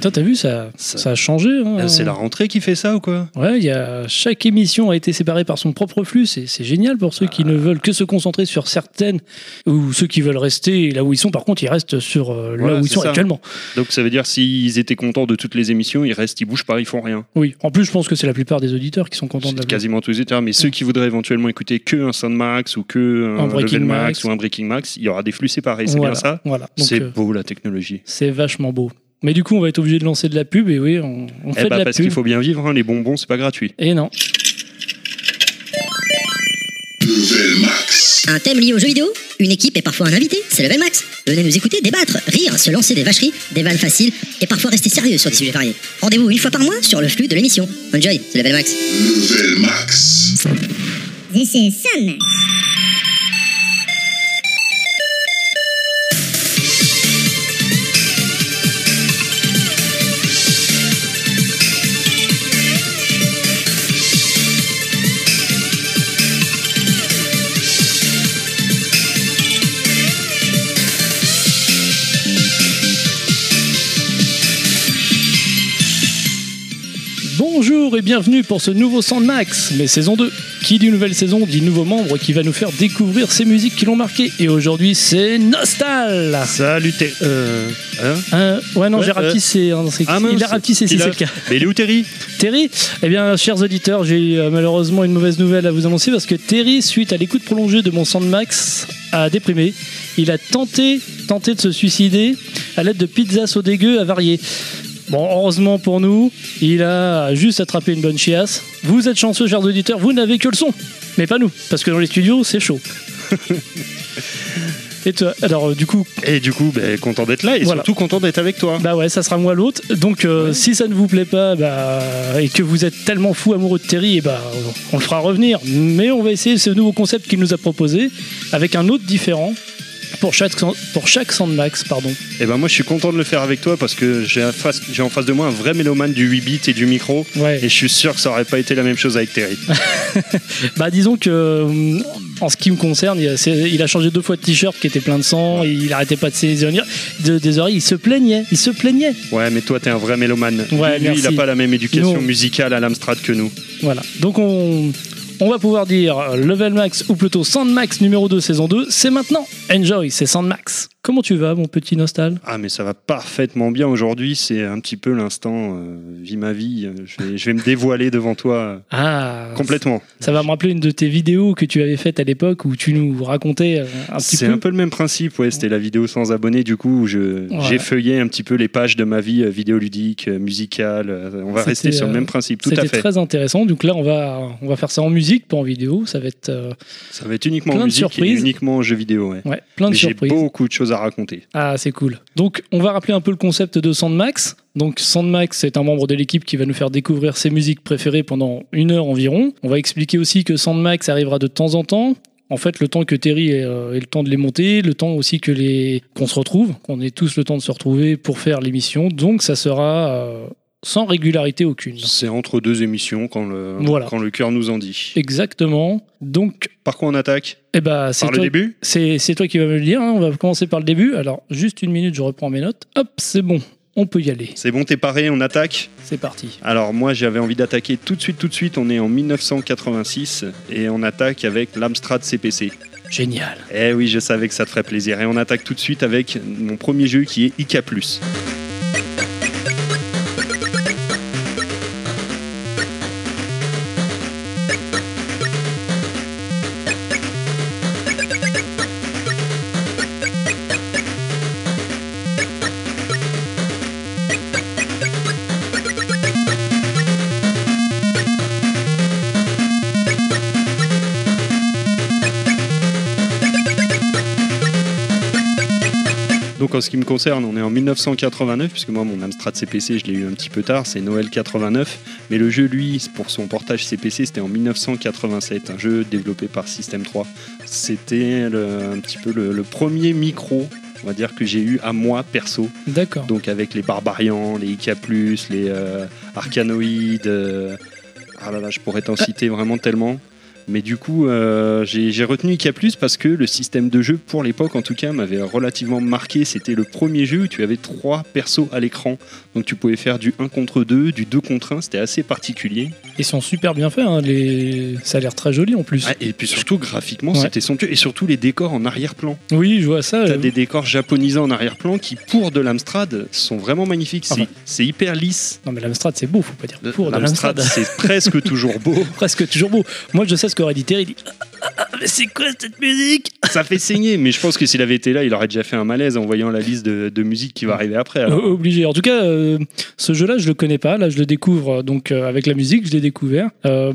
Toi, t'as vu, ça, Ça- ça a changé. hein. Ah, C'est la rentrée qui fait ça ou quoi? Ouais, y a, chaque émission a été séparée par son propre flux. C'est génial pour ceux qui ne veulent que se concentrer sur certaines ou ceux qui veulent rester là où ils sont. Par contre, ils restent sur euh, là Voilà, où ils sont ça. actuellement. Donc ça veut dire s'ils étaient contents de toutes les émissions, ils restent, ils bougent pas, ils font rien. Oui. En plus, je pense que c'est la plupart des auditeurs qui sont contents de la C'est quasiment tous les éditeurs, mais ceux qui voudraient éventuellement écouter que un Soundmax ou que un, Un Breaking Max, Max. ou un Breaking Max, il y aura des flux séparés, c'est voilà, bien ça? Voilà. C'est euh, beau la technologie. c'est vachement beau. Mais du coup, on va être obligé de lancer de la pub. Et oui, on, on Eh fait bah, de la parce pub. qu'il faut bien vivre, hein, les bonbons c'est pas gratuit. Et non. Level Max. Un thème lié aux jeux vidéo? Une équipe et parfois un invité C'est Level Max. Venez nous écouter, débattre, rire, se lancer des vacheries, des vannes faciles et parfois rester sérieux sur des sujets variés. Rendez-vous une fois par mois sur le flux de l'émission. Enjoy, c'est Level Max. Level Max. This is Sun. Bonjour et bienvenue pour ce nouveau Sandmax, mais saison 2. Qui dit nouvelle saison dit nouveau membre qui va nous faire découvrir ces musiques qui l'ont marqué. Et aujourd'hui, c'est Nostal Salut Terry. Euh, hein Ouais, non, Ouais, j'ai euh, hein, c'est- Ah mince, il a rapetissé si il a- c'est le cas. Mais il est où Terry Terry, eh bien, chers auditeurs, j'ai euh, malheureusement une mauvaise nouvelle à vous annoncer parce que Terry, suite à l'écoute prolongée de mon Sandmax, a déprimé. Il a tenté, tenté de se suicider à l'aide de pizzas au dégueu avariées. Bon, heureusement pour nous, il a juste attrapé une bonne chiasse. Vous êtes chanceux, chers auditeurs, vous n'avez que le son. Mais pas nous, parce que dans les studios, c'est chaud. Et toi, alors euh, du coup, Et du coup, ben, content d'être là et Voilà. surtout content d'être avec toi. bah ouais, ça sera moi l'autre. Donc euh, si ça ne vous plaît pas bah, et que vous êtes tellement fou amoureux de Terry, et bah, on le fera revenir. Mais on va essayer ce nouveau concept qu'il nous a proposé avec un autre différent pour chaque, pour chaque Sandmax. Pardon. Et ben moi je suis content de le faire avec toi parce que j'ai en face, de moi un vrai mélomane du 8 bits et du micro. Ouais. Et je suis sûr que ça aurait pas été la même chose avec Terry. Bah disons que euh, en ce qui me concerne, il a, c'est- il a changé deux fois de t-shirt qui était plein de sang, il arrêtait pas de des oreilles, il se plaignait, il se plaignait. Ouais, mais toi t'es un vrai mélomane. Ouais, Lui, il a pas la même éducation Non. musicale à l'Amstrad que nous. Voilà. Donc on, on va pouvoir dire euh, Level Max ou plutôt Sandmax numéro 2 saison 2, c'est maintenant. Enjoy, c'est Sandmax. Comment tu vas mon petit Nostal? Ah mais ça va parfaitement bien aujourd'hui. C'est un petit peu l'instant euh, vie ma vie. Je vais, je vais me dévoiler devant toi euh, Ah, complètement. Ça va me rappeler une de tes vidéos que tu avais faites à l'époque où tu nous racontais euh, un petit C'est peu. un peu le même principe, ouais. C'était la vidéo sans abonnés, du coup, où je, Ouais. j'ai feuillé un petit peu les pages de ma vie euh, vidéoludique, euh, musicale. euh, On va rester sur le euh, même principe, tout à C'était fait. très intéressant. Donc là, on va, on va faire ça en musique, pas en vidéo. Ça va être euh, Ça va être uniquement plein en de et surprises. uniquement en jeu vidéo, ouais. ouais, plein de Mais j'ai surprises. beaucoup de choses à raconter. Ah, c'est cool. Donc, on va rappeler un peu le concept de Sandmax. Donc, Sandmax est un membre de l'équipe qui va nous faire découvrir ses musiques préférées pendant une heure environ. On va expliquer aussi que Sandmax arrivera de temps en temps. En fait, le temps que Terry ait, euh, le temps de les monter, le temps aussi que les qu'on se retrouve, qu'on ait tous le temps de se retrouver pour faire l'émission. Donc, ça sera euh, sans régularité aucune. C'est entre deux émissions quand le, Voilà. quand le cœur nous en dit. Exactement. Donc, Par quoi on attaque? eh ben, c'est Par le début? C'est, c'est toi qui vas me le dire. hein. On va commencer par le début. Alors, juste une minute, je reprends mes notes. Hop, c'est bon. On peut y aller. C'est bon, t'es paré, on attaque? C'est parti. Alors moi j'avais envie d'attaquer tout de suite, tout de suite. On est en 1986 et on attaque avec l'Amstrad CPC. Génial. Eh oui, je savais que ça te ferait plaisir. Et on attaque tout de suite avec mon premier jeu qui est IK+. En ce qui me concerne, on est en 1989, puisque moi mon Amstrad CPC je l'ai eu un petit peu tard, c'est Noël 89. Mais le jeu lui, pour son portage CPC, c'était en 1987, un jeu développé par System 3. C'était un petit peu le, le premier micro, on va dire, que j'ai eu à moi perso. D'accord. Donc avec les Barbarians, les IK+, les euh, Arcanoïdes, euh, ah là là, je pourrais t'en citer vraiment tellement. Mais du coup, euh, j'ai retenu IK parce que le système de jeu, pour l'époque en tout cas, m'avait relativement marqué. C'était le premier jeu où tu avais trois persos à l'écran. Donc tu pouvais faire du 1 contre 2, du 2 contre 1. C'était assez particulier. Ils sont super bien faits. hein, les... Ça a l'air très joli en plus. Ah, et puis surtout, graphiquement, Ouais. c'était somptueux. Et surtout, les décors en arrière-plan. Oui, je vois ça. T'as euh, des décors japonisés en arrière-plan qui, pour de l'Amstrad, sont vraiment magnifiques. C'est Enfin. hyper lisse. Non, mais l'Amstrad, c'est beau, faut pas dire pour. dans L'Amstrad, l'Amstrad. c'est presque toujours beau. presque toujours beau. Moi, je sais ce Terry. Il dit Ah, ah, ah, Mais c'est quoi cette musique? Ça fait saigner, mais je pense que s'il avait été là, il aurait déjà fait un malaise en voyant la liste de, de musique qui va arriver après. alors. Obligé. En tout cas, euh, ce jeu-là, je le connais pas. Là, je le découvre donc euh, avec la musique, je l'ai découvert. Euh,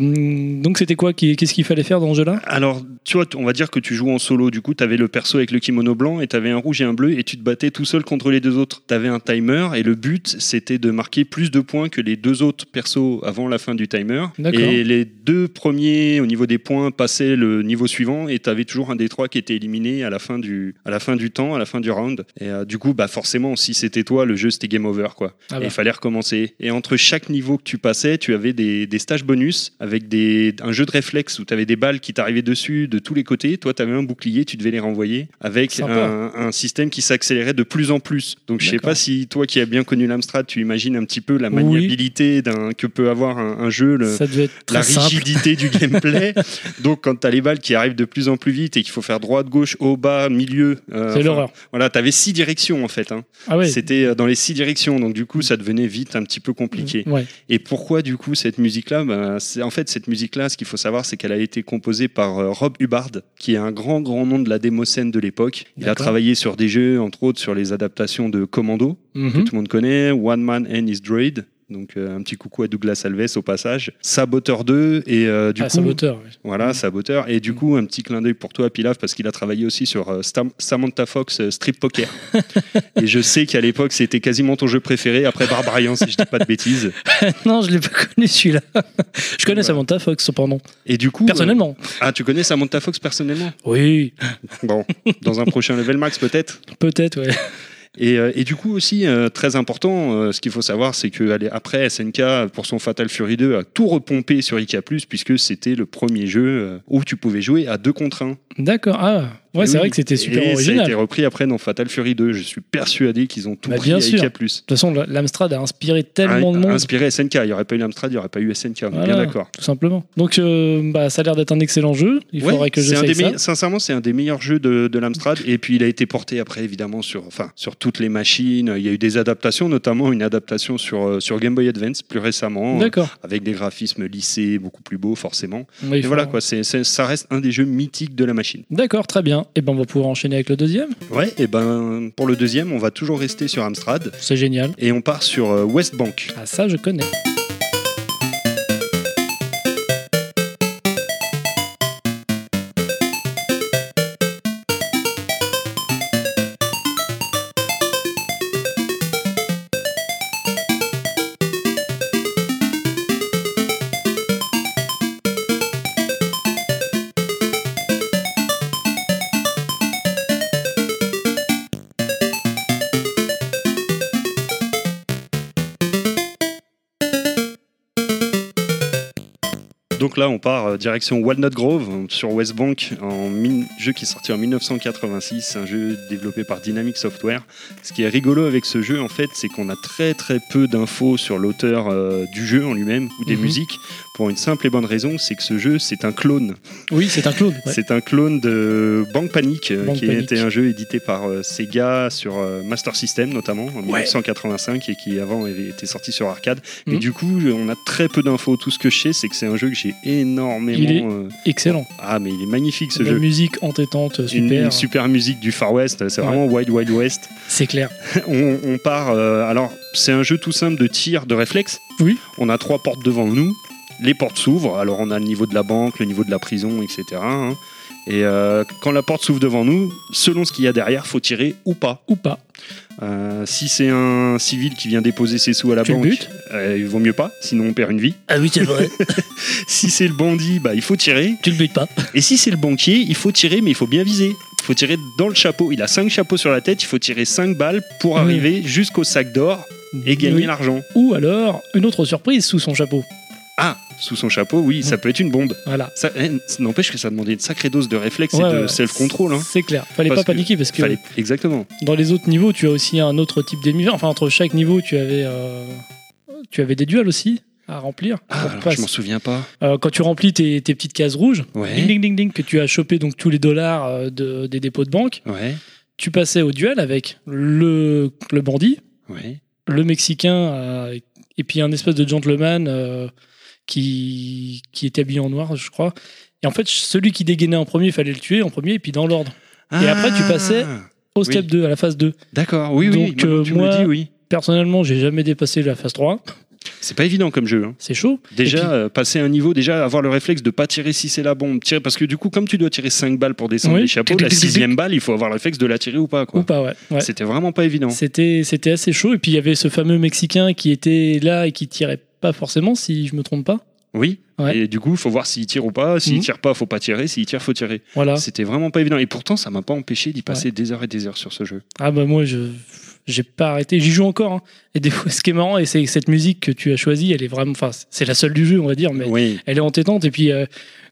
donc, c'était quoi Qu'est-ce qu'il fallait faire dans ce jeu-là? Alors, tu vois, on va dire que tu joues en solo. Du coup, tu avais le perso avec le kimono blanc et tu avais un rouge et un bleu et tu te battais tout seul contre les deux autres. Tu avais un timer et le but, c'était de marquer plus de points que les deux autres persos avant la fin du timer. Et les deux premiers, au niveau des points, passaient le niveau suivant et tu avais toujours un des trois qui était éliminé à la fin du, à la fin du temps, à la fin du round. Et euh, du coup, bah, forcément, si c'était toi, le jeu, c'était game over. Quoi. Ah Et bah. il fallait recommencer. Et entre chaque niveau que tu passais, tu avais des, des stages bonus avec des, un jeu de réflexe où tu avais des balles qui t'arrivaient dessus de tous les côtés. Toi, tu avais un bouclier, tu devais les renvoyer avec un, un système qui s'accélérait de plus en plus. Donc, je sais pas si toi qui as bien connu l'Amstrad, tu imagines un petit peu la Oui. maniabilité d'un que peut avoir un, un jeu. le- la rigidité du gameplay. Donc, quand tu as les balles qui arrivent de plus en plus vite et qu'il faut faire droite, gauche, haut, bas, milieu. euh, C'est l'horreur. Voilà, tu avais six directions en fait. hein. Ah ouais. C'était euh, dans les six directions. Donc, du coup, ça devenait vite un petit peu compliqué. Ouais. Et pourquoi du coup cette musique-là? Ben, c'est En fait, cette musique-là, ce qu'il faut savoir, c'est qu'elle a été composée par euh, Rob Hubbard, qui est un grand, grand nom de la démoscène de l'époque. Il a travaillé sur des jeux, entre autres sur les adaptations de Commando, que Mhm. tout le monde connaît, One Man and His Droid. Donc euh, un petit coucou à Douglas Alves au passage. Saboteur 2 et euh, du Ah, coup saboteur. ouais. voilà Saboteur et du coup un petit clin d'œil pour toi Pilaf parce qu'il a travaillé aussi sur euh, Samantha Fox euh, Strip Poker. et je sais qu'à l'époque c'était quasiment ton jeu préféré après Barbarian si je dis pas de bêtises. non, je l'ai pas connu celui-là. je connais Samantha Fox cependant. Et du coup Personnellement. ah tu connais Samantha Fox personnellement? Oui, Bon dans un prochain level max peut-être? peut-être, ouais. Et, euh, et du coup aussi, euh, très important, euh, ce qu'il faut savoir, c'est que après SNK, pour son Fatal Fury 2, a tout repompé sur IK+, puisque c'était le premier jeu où tu pouvais jouer à deux contre un. D'accord. Ah, ouais, c'est oui. vrai que c'était super et Ça a original. été repris après dans Fatal Fury 2. Je suis persuadé qu'ils ont tout Bah, pris bien à sûr. De toute façon, l'Amstrad a inspiré tellement de monde. Inspiré SNK. Il n'y aurait pas eu l'Amstrad, il n'y aurait pas eu SNK. On est bien d'accord. Tout simplement. Donc, euh, bah, ça a l'air d'être un excellent jeu. Il Ouais, faudrait que un des ça. sincèrement, c'est un des meilleurs jeux de, de l'Amstrad. Et puis, il a été porté après, évidemment, sur, enfin, sur toutes les machines. Il y a eu des adaptations, notamment une adaptation sur, euh, sur Game Boy Advance plus récemment, euh, D'accord. avec des graphismes lissés, beaucoup plus beaux, forcément. Et voilà, quoi, ça reste un des jeux mythiques de la machine. D'accord, très bien. Et ben, on va pouvoir enchaîner avec le deuxième. Ouais, et ben, pour le deuxième, on va toujours rester sur Amstrad. C'est génial. Et on part sur euh, West Bank. Ah, ça, je connais. Là, on part euh, direction Walnut Grove sur West Bank, un jeu qui est sorti en 1986, un jeu développé par Dynamic Software. Ce qui est rigolo avec ce jeu, en fait, c'est qu'on a très très peu d'infos sur l'auteur euh, du jeu en lui-même ou des Mhm. musiques, pour une simple et bonne raison, c'est que ce jeu, c'est un clone. Oui, c'est un clone. ouais. C'est un clone de Bank Panic, euh, Bank qui Panic. était un jeu édité par euh, Sega sur euh, Master System notamment en 1985 et qui avant avait été sorti sur arcade. Mais Mhm. du coup, on a très peu d'infos. Tout ce que je sais, c'est que c'est un jeu que j'ai énormément. Il est euh, Excellent. Ah, mais il est magnifique ce La jeu. musique entêtante, super. une super musique du Far West, c'est Ouais. vraiment Wild Wild West. C'est clair. on, on part. alors, c'est un jeu tout simple de tir, de réflexe. Oui. On a trois portes devant nous. Les portes s'ouvrent. Alors, on a le niveau de la banque, le niveau de la prison, etc. hein. Et euh, quand la porte s'ouvre devant nous, selon ce qu'il y a derrière, faut tirer ou pas. Ou pas. Euh, si c'est un civil qui vient déposer ses sous à la Tu banque, euh, il vaut mieux pas, sinon on perd une vie. Ah oui, c'est vrai. Si c'est le bandit, bah, il faut tirer. tu le butes pas. Et si c'est le banquier, il faut tirer, mais il faut bien viser. Il faut tirer dans le chapeau. Il a cinq chapeaux sur la tête, il faut tirer cinq balles pour Oui. arriver jusqu'au sac d'or et gagner Oui. l'argent. Ou alors, une autre surprise sous son chapeau. Ah, sous son chapeau, oui, ça peut être une bombe. Voilà. Ça eh, n'empêche que ça demandait une sacrée dose de réflexe Ouais, et de ouais, self-control. hein. C'est clair. Fallait Parce pas que paniquer parce que Fallait- Exactement. dans les autres niveaux, tu as aussi un autre type d'ennemi. Enfin, entre chaque niveau, tu avais, euh, tu avais des duels aussi à remplir. Ah, alors je m'en souviens pas. Euh, quand tu remplis tes, tes petites cases rouges, Ouais. ding ding ding ding, que tu as chopé donc tous les dollars euh, de- des dépôts de banque, tu passais au duel avec le, le bandit, le mexicain euh, et puis un espèce de gentleman qui, qui était habillé en noir, je crois. Et en fait, celui qui dégainait en premier, il fallait le tuer en premier et puis dans l'ordre. Et après, tu passais Ah, Au step Oui. 2, à la phase 2. D'accord, oui, oui. Donc, euh, tu moi- dis, oui. Personnellement, j'ai jamais dépassé la phase 3. C'est pas évident comme jeu. hein. C'est chaud. Déjà, puis- euh, passer un niveau, déjà avoir le réflexe de pas tirer si c'est la bombe. Tirer, parce que du coup, comme tu dois tirer 5 balles pour descendre Oui. les chapeaux, la sixième balle, il faut avoir le réflexe de la tirer ou pas. Quoi. Ou pas, ouais. ouais. C'était vraiment pas évident. C'était, c'était assez chaud. Et puis il y avait ce fameux Mexicain qui était là et qui tirait pas forcément, si je me trompe pas. Oui. Ouais. Et du coup, faut voir s'il tire ou pas. S'il Mhm. tire pas, faut pas tirer. S'il tire, faut tirer. Voilà. C'était vraiment pas évident. Et pourtant, ça m'a pas empêché d'y passer des heures et des heures sur ce jeu. Ah bah moi, je j'ai pas arrêté. J'y joue encore. hein. Et des fois, ce qui est marrant, et c'est cette musique que tu as choisie, elle est vraiment. Enfin, c'est la seule du jeu, on va dire, mais Oui. elle est entêtante. Et puis. euh,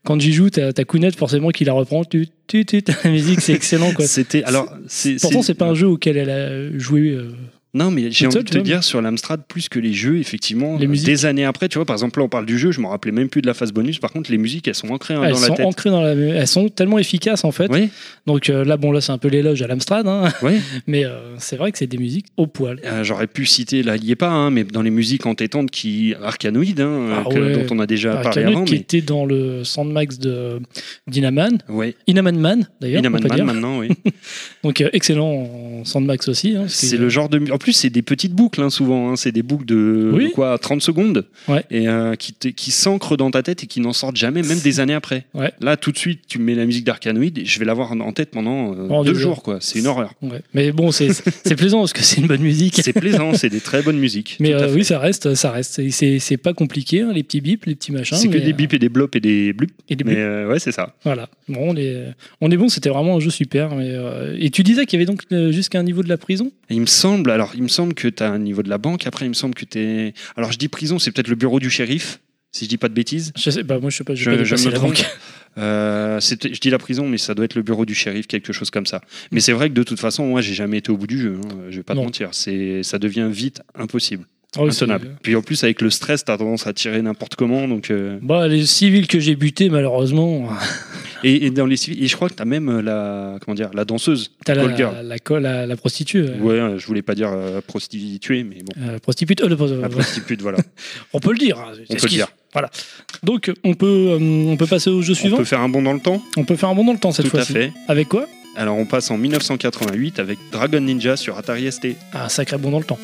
quand j'y joue, t'as ta Kounette forcément qui la reprend. Tu, tu, tu, la musique, c'est excellent quoi. C'était alors. c'est- Pourtant, c'est pas un jeu auquel elle a joué. euh, Non, mais j'ai envie de te vois, dire sur l'Amstrad, plus que les jeux, effectivement, Les musiques. des années après, tu vois, par exemple, là, on parle du jeu, je me rappelais même plus de la phase bonus. Par contre, les musiques, elles sont ancrées hein, elles dans la sont tête. ancrées dans la. Elles sont tellement efficaces en fait. Oui, Donc euh, là, bon, là, c'est un peu l'éloge à l'Amstrad, hein. oui. mais euh, c'est vrai que c'est des musiques au poil. Euh, J'aurais pu citer, là, il n'y est pas, hein, mais dans les musiques entêtantes qui. Arcanoïdes, hein, Ah que- ouais. dont on a déjà Ah, parlé avant. qui Mais... était dans le Sandmax de Dynaman, Ouais, Inaman Man d'ailleurs, Inaman Man maintenant, oui. Donc excellent en Sandmax aussi. C'est le genre de. Plus, c'est des petites boucles, hein, souvent. hein, C'est des boucles de, Oui. de quoi 30 secondes. Ouais. Et euh, qui, s'ancrent dans ta tête et qui n'en sortent jamais, même des années après. Ouais. Là, tout de suite, tu mets la musique d'Arcanoïde et je vais l'avoir en- tête pendant euh, deux jours, quoi. C'est une horreur. Ouais. Mais bon, c'est plaisant parce que c'est une bonne musique. C'est plaisant, c'est des très bonnes musiques. Mais euh, oui, ça reste, ça reste. C'est- pas compliqué, hein, les petits bips, les petits machins. c'est que mais, des bips et des blops et des blups. et des Mais bips. euh, ouais, c'est ça. Voilà. Bon, on est, on est bon. C'était vraiment un jeu super. Mais, et tu disais qu'il y avait donc jusqu'à un niveau de la prison? Il me semble, alors, il me semble que tu as un niveau de la banque. Après, il me semble que tu es. Alors, je dis prison, c'est peut-être le bureau du shérif, si je dis pas de bêtises. Je sais, bah moi je sais pas. Je, Je- pas me la trompe. banque. Euh, je dis la prison, mais ça doit être le bureau du shérif, quelque chose comme ça. Mais c'est vrai que de toute façon, moi, j'ai jamais été au bout du jeu. hein, Je vais pas Non. te mentir. Ça devient vite impossible, Ah. Puis en plus, avec le stress, tu as tendance à tirer n'importe comment. Donc, euh, Bah, les civils que j'ai butés, malheureusement, et, et dans les civils, et je crois que tu as même euh, la, comment dire, la danseuse, t'as la, la, la, la, la prostituée. Ouais, je voulais pas dire euh, prostituée, mais bon, euh, prostituée. euh, la prostituée, voilà. on peut le dire. hein, On peut le dire. Voilà. Donc, on peut, on peut passer au jeu On suivant. peut faire un bond dans le temps, On peut faire un bond dans le temps cette tout à fois-ci. fait. Avec quoi? Alors, on passe en 1988 avec Dragon Ninja sur Atari ST. Un sacré bond dans le temps.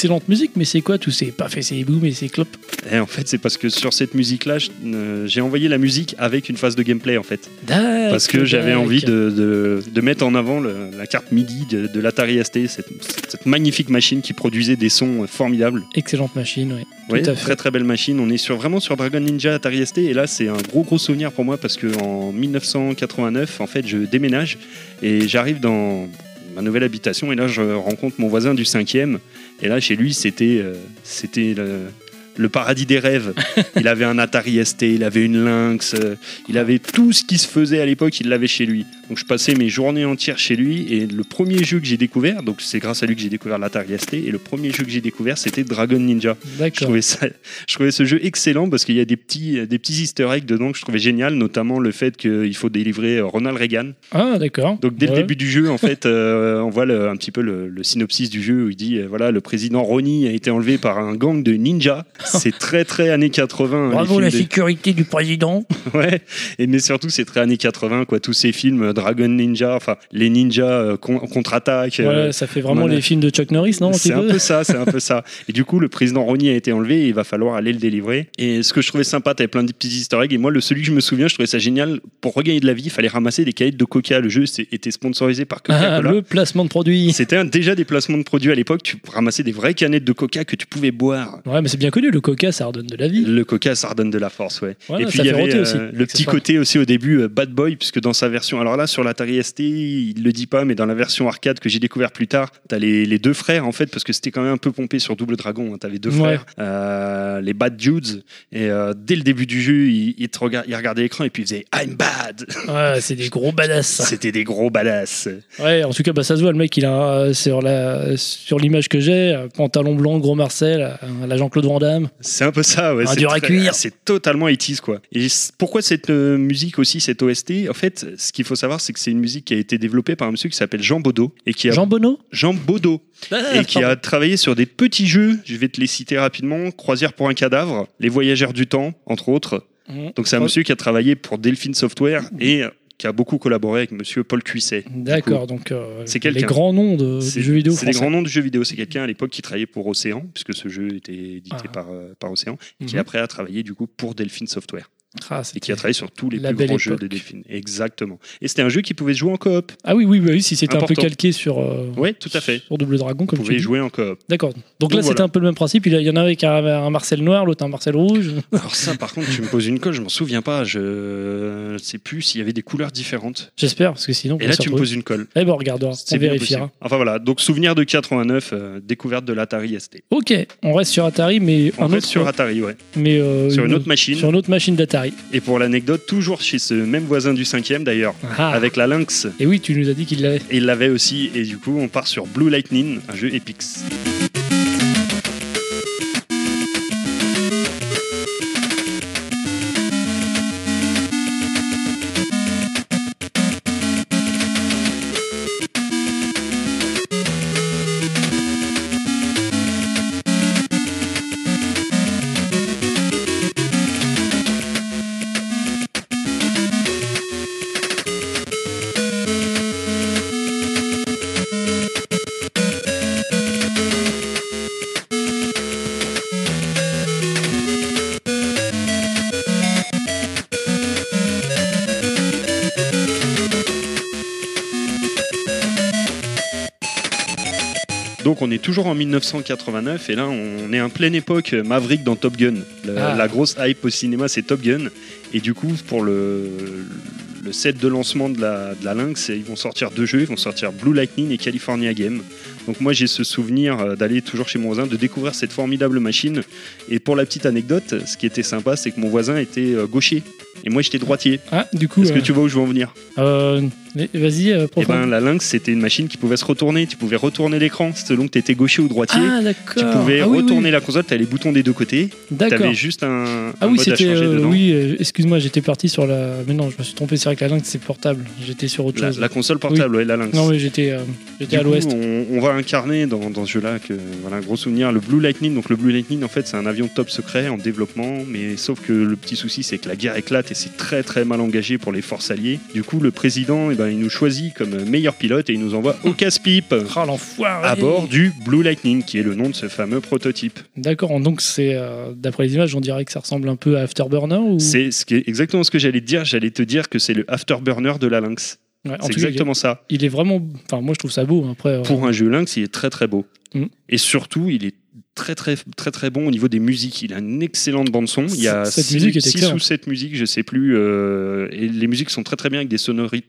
Excellente musique, mais c'est quoi tous ces paf et ces boum et ces clopes Et en fait, c'est parce que sur cette musique-là, euh, j'ai envoyé la musique avec une phase de gameplay, en fait. Parce que j'avais envie de, de- de mettre en avant le- la carte MIDI de, de l'Atari ST, cette, cette magnifique machine qui produisait des sons formidables. Excellente machine, oui. Ouais, à fait. très très belle machine. On est sur, vraiment sur Dragon Ninja Atari ST et là c'est un gros gros souvenir pour moi parce que en 1989 en fait je déménage et j'arrive dans ma nouvelle habitation et là je rencontre mon voisin du cinquième et là chez lui c'était euh, c'était le, le paradis des rêves. il avait un Atari ST, il avait une Lynx, euh, il avait tout ce qui se faisait à l'époque, il l'avait chez lui. Donc je passais mes journées entières chez lui et le premier jeu que j'ai découvert, donc c'est grâce à lui que j'ai découvert l'Atari ST et le premier jeu que j'ai découvert c'était Dragon Ninja. Je trouvais, ça, je trouvais ce jeu excellent parce qu'il y a des petits, des petits easter eggs dedans que je trouvais génial, notamment le fait qu'il faut délivrer euh, Ronald Reagan. Ah, d'accord. Donc dès Ouais. le début du jeu, en fait, euh, on voit le- un petit peu le, le synopsis du jeu où il dit euh, voilà, le président Ronnie a été enlevé par un gang de ninjas. c'est très très années 80. les Bravo la des- sécurité du président. Ouais, et mais surtout c'est très années 80 quoi, tous ces films Dragon Ninja, enfin les ninjas euh, con- contre-attaque. euh, Ouais, ça fait vraiment voilà. les films de Chuck Norris, non c'est un peu ça, c'est un peu ça. Et du coup, le président Ronny a été enlevé et il va falloir aller le délivrer. Et ce que je trouvais sympa, t'avais plein de petits easter eggs. Et moi, le celui que je me souviens, je trouvais ça génial. Pour regagner de la vie, il fallait ramasser des canettes de Coca. Le jeu était sponsorisé par Ah, Coca-Cola. le placement de produit. C'était déjà des placements de produits à l'époque. Tu ramassais des vraies canettes de Coca que tu pouvais boire. Ouais, mais c'est bien connu, le coca, ça redonne de la vie. Le Coca, ça redonne de la force, ouais. Et puis il y avait euh, aussi, le petit côté aussi au début euh, Bad Boy, puisque dans sa version, alors là sur l'Atari ST, il le dit pas, mais dans la version arcade que j'ai découvert plus tard, t'as les, les deux frères en fait, parce que c'était quand même un peu pompé sur Double Dragon. hein. T'avais deux Ouais. frères, euh, les Bad Dudes, et euh, dès le début du jeu, ils il te regard- ils regardaient l'écran et puis ils faisaient I'm bad. Ouais, c'est des gros badass. C'était des gros badass. Ouais, en tout cas, bah, ça se voit, le mec, il a euh, sur la sur l'image que j'ai, pantalon blanc, gros Marcel, euh, à la Jean-Claude Van Damme. C'est un peu ça, ouais. Un dur à cuire. C'est totalement 80 quoi. Et pourquoi cette musique aussi, cette OST En fait, ce qu'il faut savoir, c'est que c'est une musique qui a été développée par un monsieur qui s'appelle Jean Baudot et qui a Jean Bonneau Jean Baudot et qui a travaillé sur des petits jeux. Je vais te les citer rapidement Croisière pour un cadavre, Les Voyageurs du temps, entre autres. Mhm. Donc c'est un monsieur qui a travaillé pour Delphine Software et qui a beaucoup collaboré avec monsieur Paul Cuisset. D'accord, donc euh, C'est les quelqu'un. grands noms de, C'est du jeu vidéo c'est des français. grands noms du jeu vidéo. C'est quelqu'un à l'époque qui travaillait pour Océan, puisque ce jeu était édité Ah. par, euh, par Océan, et qui Mhm. après a travaillé du coup pour Delphine Software. Ah, et qui a travaillé sur tous les plus grands jeux de. Delphine. Exactement. Et c'était un jeu qui pouvait se jouer en coop. Ah oui, oui, oui, si c'était un peu calqué sur, euh, Oui, tout à fait. sur Double Dragon, Vous comme tu pouvez jouer en coop. D'accord. Donc, Donc là, voilà. c'était un peu le même principe. Il y en avait un Marcel noir, l'autre un Marcel rouge. Alors ça, par contre, tu me poses une colle, je m'en souviens pas. Je ne sais plus s'il y avait des couleurs différentes. J'espère, parce que sinon. on Et là, tu me poses une colle. Eh ben, on regardera, C'est on vérifiera. possible. Enfin voilà, donc souvenir de 89, euh, découverte de l'Atari ST. Ok, on reste sur Atari, mais On un reste autre, sur Atari, ouais. mais euh, Sur une autre machine. sur une autre machine d'Atari. Et pour l'anecdote, toujours chez ce même voisin du cinquième d'ailleurs, Ah. avec la Lynx. Et oui, tu nous as dit qu'il l'avait. Et il l'avait aussi, et du coup, on part sur Blue Lightning, un jeu Epix. Toujours en 1989 et là on est en pleine époque Maverick dans Top Gun. La, Ah. la grosse hype au cinéma c'est Top Gun et du coup pour le, le set de lancement de la, de la Lynx ils vont sortir deux jeux, ils vont sortir Blue Lightning et California Game. Donc moi j'ai ce souvenir euh, d'aller toujours chez mon voisin, de découvrir cette formidable machine et pour la petite anecdote ce qui était sympa c'est que mon voisin était euh, gaucher et moi j'étais droitier. Ah, du coup. Est-ce que euh, tu vois où je veux en venir euh, Vas-y, euh, profond. ben la Lynx c'était une machine qui pouvait se retourner, tu pouvais retourner l'écran selon que tu étais gaucher ou droitier. Ah, Tu d'accord. pouvais Ah oui, oui. retourner la console, tu les boutons des deux côtés, tu D'accord. avais juste un, Ah un oui, c'était. euh, oui, excuse-moi, j'étais parti sur la. Mais non, je me suis trompé, c'est vrai que la Lynx c'est portable. J'étais sur autre La, chose. la console portable, ouais, la Lynx. Non, oui, j'étais à l'ouest. on, on va incarner dans, dans ce jeu-là que voilà un gros souvenir le Blue Lightning. Donc le Blue Lightning, en fait, c'est un avion top secret en développement, mais sauf que le petit souci, c'est que la guerre éclate et c'est très très mal engagé pour les forces alliées. Du coup, le président, eh ben, il nous choisit comme meilleur pilote et il nous envoie au casse-pipe l'enfoiré à bord du Blue Lightning, qui est le nom de ce fameux prototype. D'accord, donc c'est. euh, D'après les images, on dirait que ça ressemble un peu à Afterburner ou? C'est ce exactement ce que j'allais te dire. J'allais te dire que c'est le afterburner de la Lynx. Ouais, C'est exactement ça. il est vraiment. Enfin, moi je trouve ça beau. hein, Après, euh, Pour un jeu Lynx, il est très très beau. Mm. Et surtout, il est très très très très bon au niveau des musiques. Il a une excellente bande son. Il y a Cette six, musique est six excellente. ou sept musiques, je sais plus. euh, et les musiques sont très très bien avec des sonorités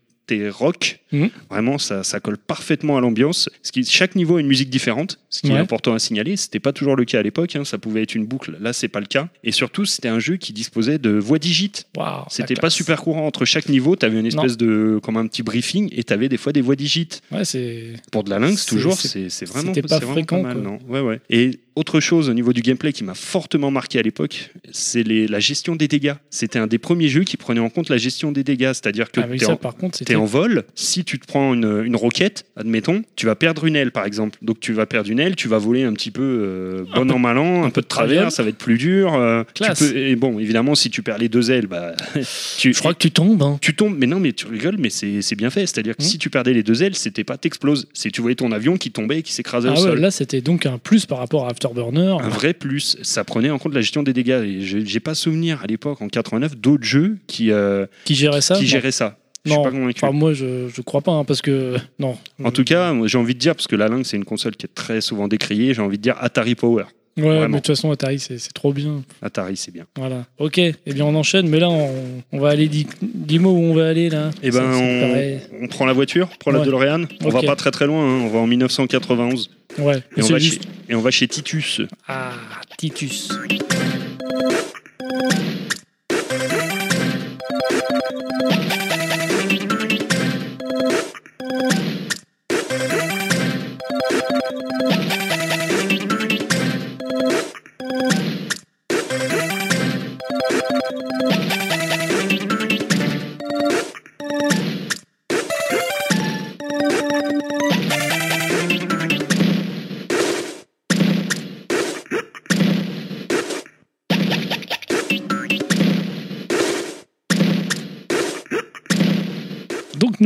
rock. Mm. Vraiment, ça, ça colle parfaitement à l'ambiance. Ce qui, chaque niveau a une musique différente, ce qui est important à signaler. C'était pas toujours le cas à l'époque. hein. Ça pouvait être une boucle. Là, c'est pas le cas. Et surtout, c'était un jeu qui disposait de voix digites. waouh, C'était pas classe. super courant entre chaque niveau. Tu avais une espèce de comme un petit briefing et tu avais des fois des voix digites. Ouais, c'est. Pour de la lynx, toujours, c'est- vraiment, c'était pas fréquent, mal, non Ouais, ouais. Et autre chose au niveau du gameplay qui m'a fortement marqué à l'époque, c'est la gestion des dégâts. C'était un des premiers jeux qui prenait en compte la gestion des dégâts, c'est-à-dire que Ah t'es ça en- par contre, T'es c'était. en vol, si tu te prends une, une roquette, admettons, tu vas perdre une aile par exemple. Donc tu vas perdre une aile, tu vas voler un petit peu euh, bon peu- an mal an, un, peu de travers, ça va être plus dur. euh, tu peux- et bon, évidemment, si tu perds les deux ailes, bah, tu, Je crois que tu tombes. hein. tu tombes. Mais non, mais tu rigoles, mais c'est bien fait. C'est-à-dire que Hmm. si tu perdais les deux ailes, c'était pas t'exploses. C'est tu voyais ton avion qui tombait et qui s'écrasait Ah au ouais, sol. là c'était donc un plus par rapport à Afterburner. Un vrai plus, ça prenait en compte la gestion des dégâts. Et je- j'ai pas souvenir à l'époque, en 89, d'autres jeux qui, euh, Qui gérait ça qui Non. géraient ça. Je suis Non, pas convaincu. enfin moi je, je crois pas hein, parce que non. En tout cas, j'ai envie de dire, parce que la Lynx, c'est une console qui est très souvent décriée, j'ai envie de dire Atari Power. Ouais, vraiment. mais de toute façon Atari c'est trop bien. Atari, c'est bien. Voilà. Ok, eh bien on enchaîne, mais là on, on va aller dis- dis-moi où on va aller là. Eh ben, on, on prend la voiture, on prend la Ouais. DeLorean. On Ok. va pas très très loin, hein, on va en 1991. Ouais. Et on, va juste- chez, et on va chez Titus. Ah, Titus.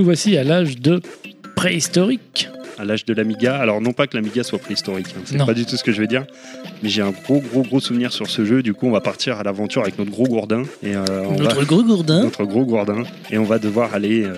Voici à l'âge de préhistorique. à l'âge de l'Amiga. Alors non pas que l'Amiga soit préhistorique, hein, c'est Non. pas du tout ce que je vais dire, mais j'ai un gros gros gros souvenir sur ce jeu. Du coup, on va partir à l'aventure avec notre gros gourdin et euh, on va- Notre gros gourdin. notre gros gourdin et on va devoir aller euh,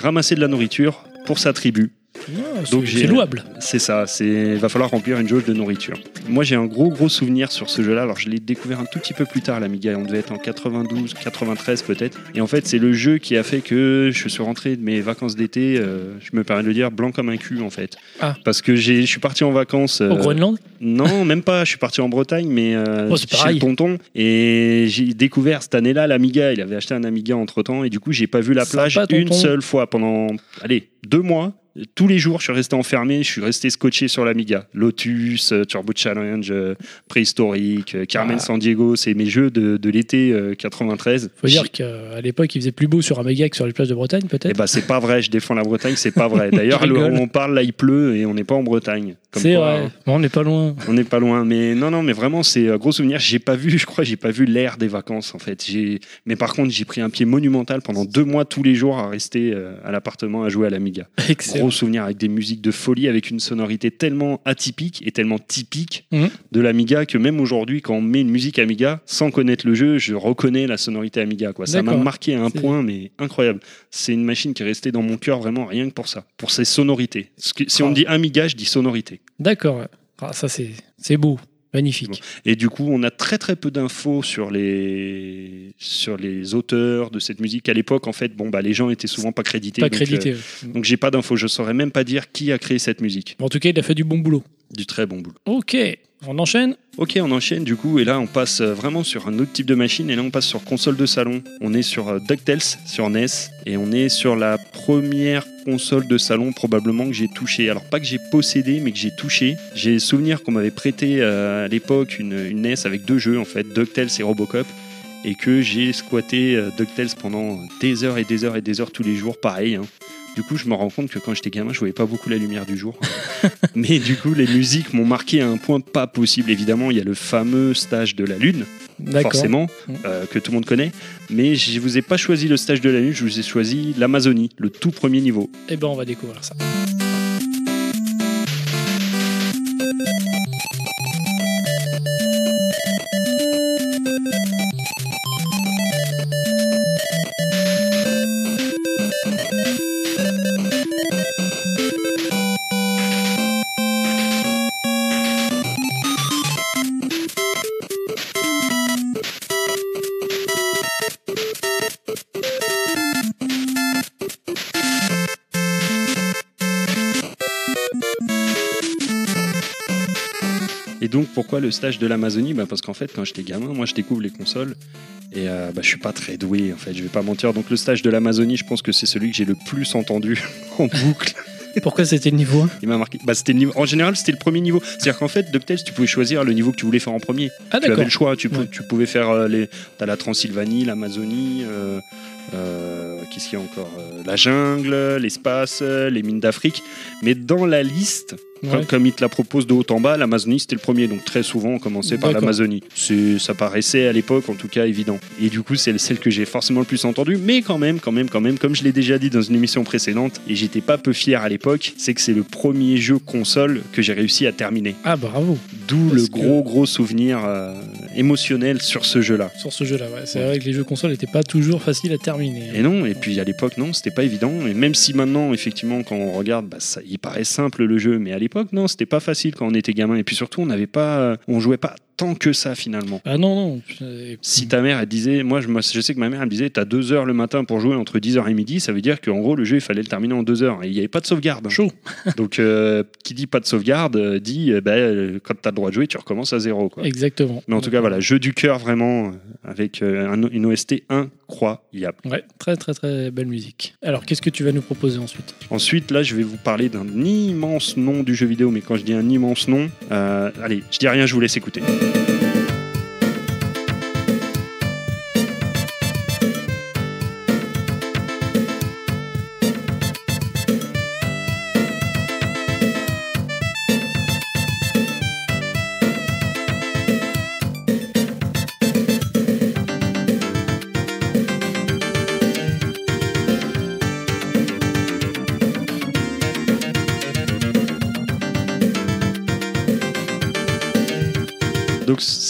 ramasser de la nourriture pour sa tribu. Ah, c'est- Donc j'ai- c'est louable. C'est ça, c'est va falloir remplir une jauge de nourriture. Moi j'ai un gros gros souvenir sur ce jeu-là. Alors je l'ai découvert un tout petit peu plus tard l'Amiga, on devait être en 92, 93 peut-être. Et en fait c'est le jeu qui a fait que je suis rentré de mes vacances d'été, euh, je me permets de le dire, blanc comme un cul en fait. Ah. Parce que j'ai- je suis parti en vacances. euh, Au Groenland? Non, même pas. Je suis parti en Bretagne, mais euh, Oh, chez le tonton. Et j'ai découvert cette année-là l'Amiga. Il avait acheté un Amiga entre temps. Et du coup, j'ai pas vu la plage une seule fois pendant, allez, deux mois. Tous les jours, je suis resté enfermé, je suis resté scotché sur l'Amiga. Lotus, euh, Turbo Challenge, euh, Préhistorique, euh, Carmen Ah. San Diego, c'est mes jeux de, de l'été euh, 93. Faut dire qu'à l'époque, il faisait plus beau sur Amiga que sur les plages de Bretagne, Eh peut-être. ben, c'est pas vrai, je défends la Bretagne, c'est pas vrai. D'ailleurs, on parle là, il pleut et on n'est pas en Bretagne. C'est vrai. Bon, on n'est pas loin. On n'est pas loin, mais non, non, mais vraiment, c'est un gros souvenir. J'ai pas vu, je crois, j'ai pas vu l'air des vacances en fait. Mais par contre, j'ai pris un pied monumental pendant deux mois tous les jours à rester euh, à l'appartement à jouer à l'Amiga. Gros souvenir avec des musiques de folie, avec une sonorité tellement atypique et tellement typique Mhm. de l'Amiga que même aujourd'hui, quand on met une musique Amiga, sans connaître le jeu, je reconnais la sonorité Amiga. Quoi. Ça m'a marqué à un point, mais incroyable. C'est une machine qui est restée dans mon cœur vraiment rien que pour ça, pour ses sonorités. Si on me dit Amiga, je dis sonorité. D'accord. Ah, ça, c'est beau. Magnifique. Et du coup, on a très très peu d'infos sur les sur les auteurs de cette musique. À l'époque, en fait, bon bah les gens étaient souvent pas crédités. Pas donc, crédité. euh, donc j'ai pas d'infos. Je saurais même pas dire qui a créé cette musique. En tout cas, il a fait du bon boulot. Du très bon boulot. Ok, on enchaîne. Ok, on enchaîne du coup, et là on passe euh, vraiment sur un autre type de machine, et là on passe sur console de salon. On est sur euh, DuckTales, sur NES, et on est sur la première console de salon probablement que j'ai touché. Alors pas que j'ai possédé, mais que j'ai touché. J'ai souvenir qu'on m'avait prêté euh, à l'époque une, une NES avec deux jeux en fait, DuckTales et Robocop, et que j'ai squatté euh, DuckTales pendant des heures et des heures et des heures tous les jours, pareil. hein. Du coup, je me rends compte que quand j'étais gamin, je voyais pas beaucoup la lumière du jour. Mais du coup, les musiques m'ont marqué à un point pas possible. Évidemment, il y a le fameux stage de la Lune, forcément, Mm. euh, que tout le monde connaît. Mais je vous ai pas choisi le stage de la Lune, je vous ai choisi l'Amazonie, le tout premier niveau. Eh ben, on va découvrir ça. Pourquoi le stage de l'Amazonie bah, Parce qu'en fait, quand j'étais gamin, moi, je découvre les consoles. Et euh, bah, je suis pas très doué, en fait, je vais pas mentir. Donc, le stage de l'Amazonie, je pense que c'est celui que j'ai le plus entendu en boucle. Pourquoi c'était le niveau 1 Il m'a marqué. Bah, c'était le niveau... En général, c'était le premier niveau. C'est-à-dire qu'en fait, DuckTales, tu pouvais choisir le niveau que tu voulais faire en premier. Ah tu avais le choix. Tu, pou- Ouais. tu pouvais faire euh, les. T'as la Transylvanie, l'Amazonie. euh, euh, Qu'est-ce qu'il y a encore? La jungle, l'espace, les mines d'Afrique. Mais dans la liste, Ouais. comme, il te la propose de haut en bas, l'Amazonie c'était le premier. Donc très souvent, on commençait par l'Amazonie. Ça paraissait à l'époque, en tout cas, évident. Et du coup, c'est celle que j'ai forcément le plus entendue. Mais quand même, quand même, quand même, comme je l'ai déjà dit dans une émission précédente, et j'étais pas peu fier à l'époque, c'est que c'est le premier jeu console que j'ai réussi à terminer. Ah bravo D'où le que- gros gros souvenir euh, émotionnel sur ce jeu-là. sur ce jeu-là. Ouais. C'est Ouais. vrai que les jeux consoles n'étaient pas toujours faciles à terminer. Et non, et puis à l'époque non, c'était pas évident. Et même si maintenant, effectivement, quand on regarde, bah, ça, il paraît simple le jeu, mais à l'époque non, c'était pas facile quand on était gamin. Et puis surtout, on n'avait pas, euh, on jouait pas tant que ça finalement. Ah non, non. Si ta mère elle disait, moi je, me- je sais que ma mère elle me disait, t'as deux heures le matin pour jouer entre 10h et midi, ça veut dire qu'en gros le jeu il fallait le terminer en deux heures. Et il n'y avait pas de sauvegarde. Chaud. Donc euh, qui dit pas de sauvegarde euh, dit, euh, euh, quand t'as le droit de jouer, tu recommences à zéro. Quoi. Exactement. Mais en tout cas, voilà, jeu du cœur vraiment, avec un- une OST incroyable. Ouais, très très très belle musique. Alors, qu'est-ce que tu vas nous proposer ensuite? Ensuite, là, je vais vous parler d'un immense nom du jeu vidéo, mais quand je dis un immense nom, allez, je dis rien, je vous laisse écouter. Donc,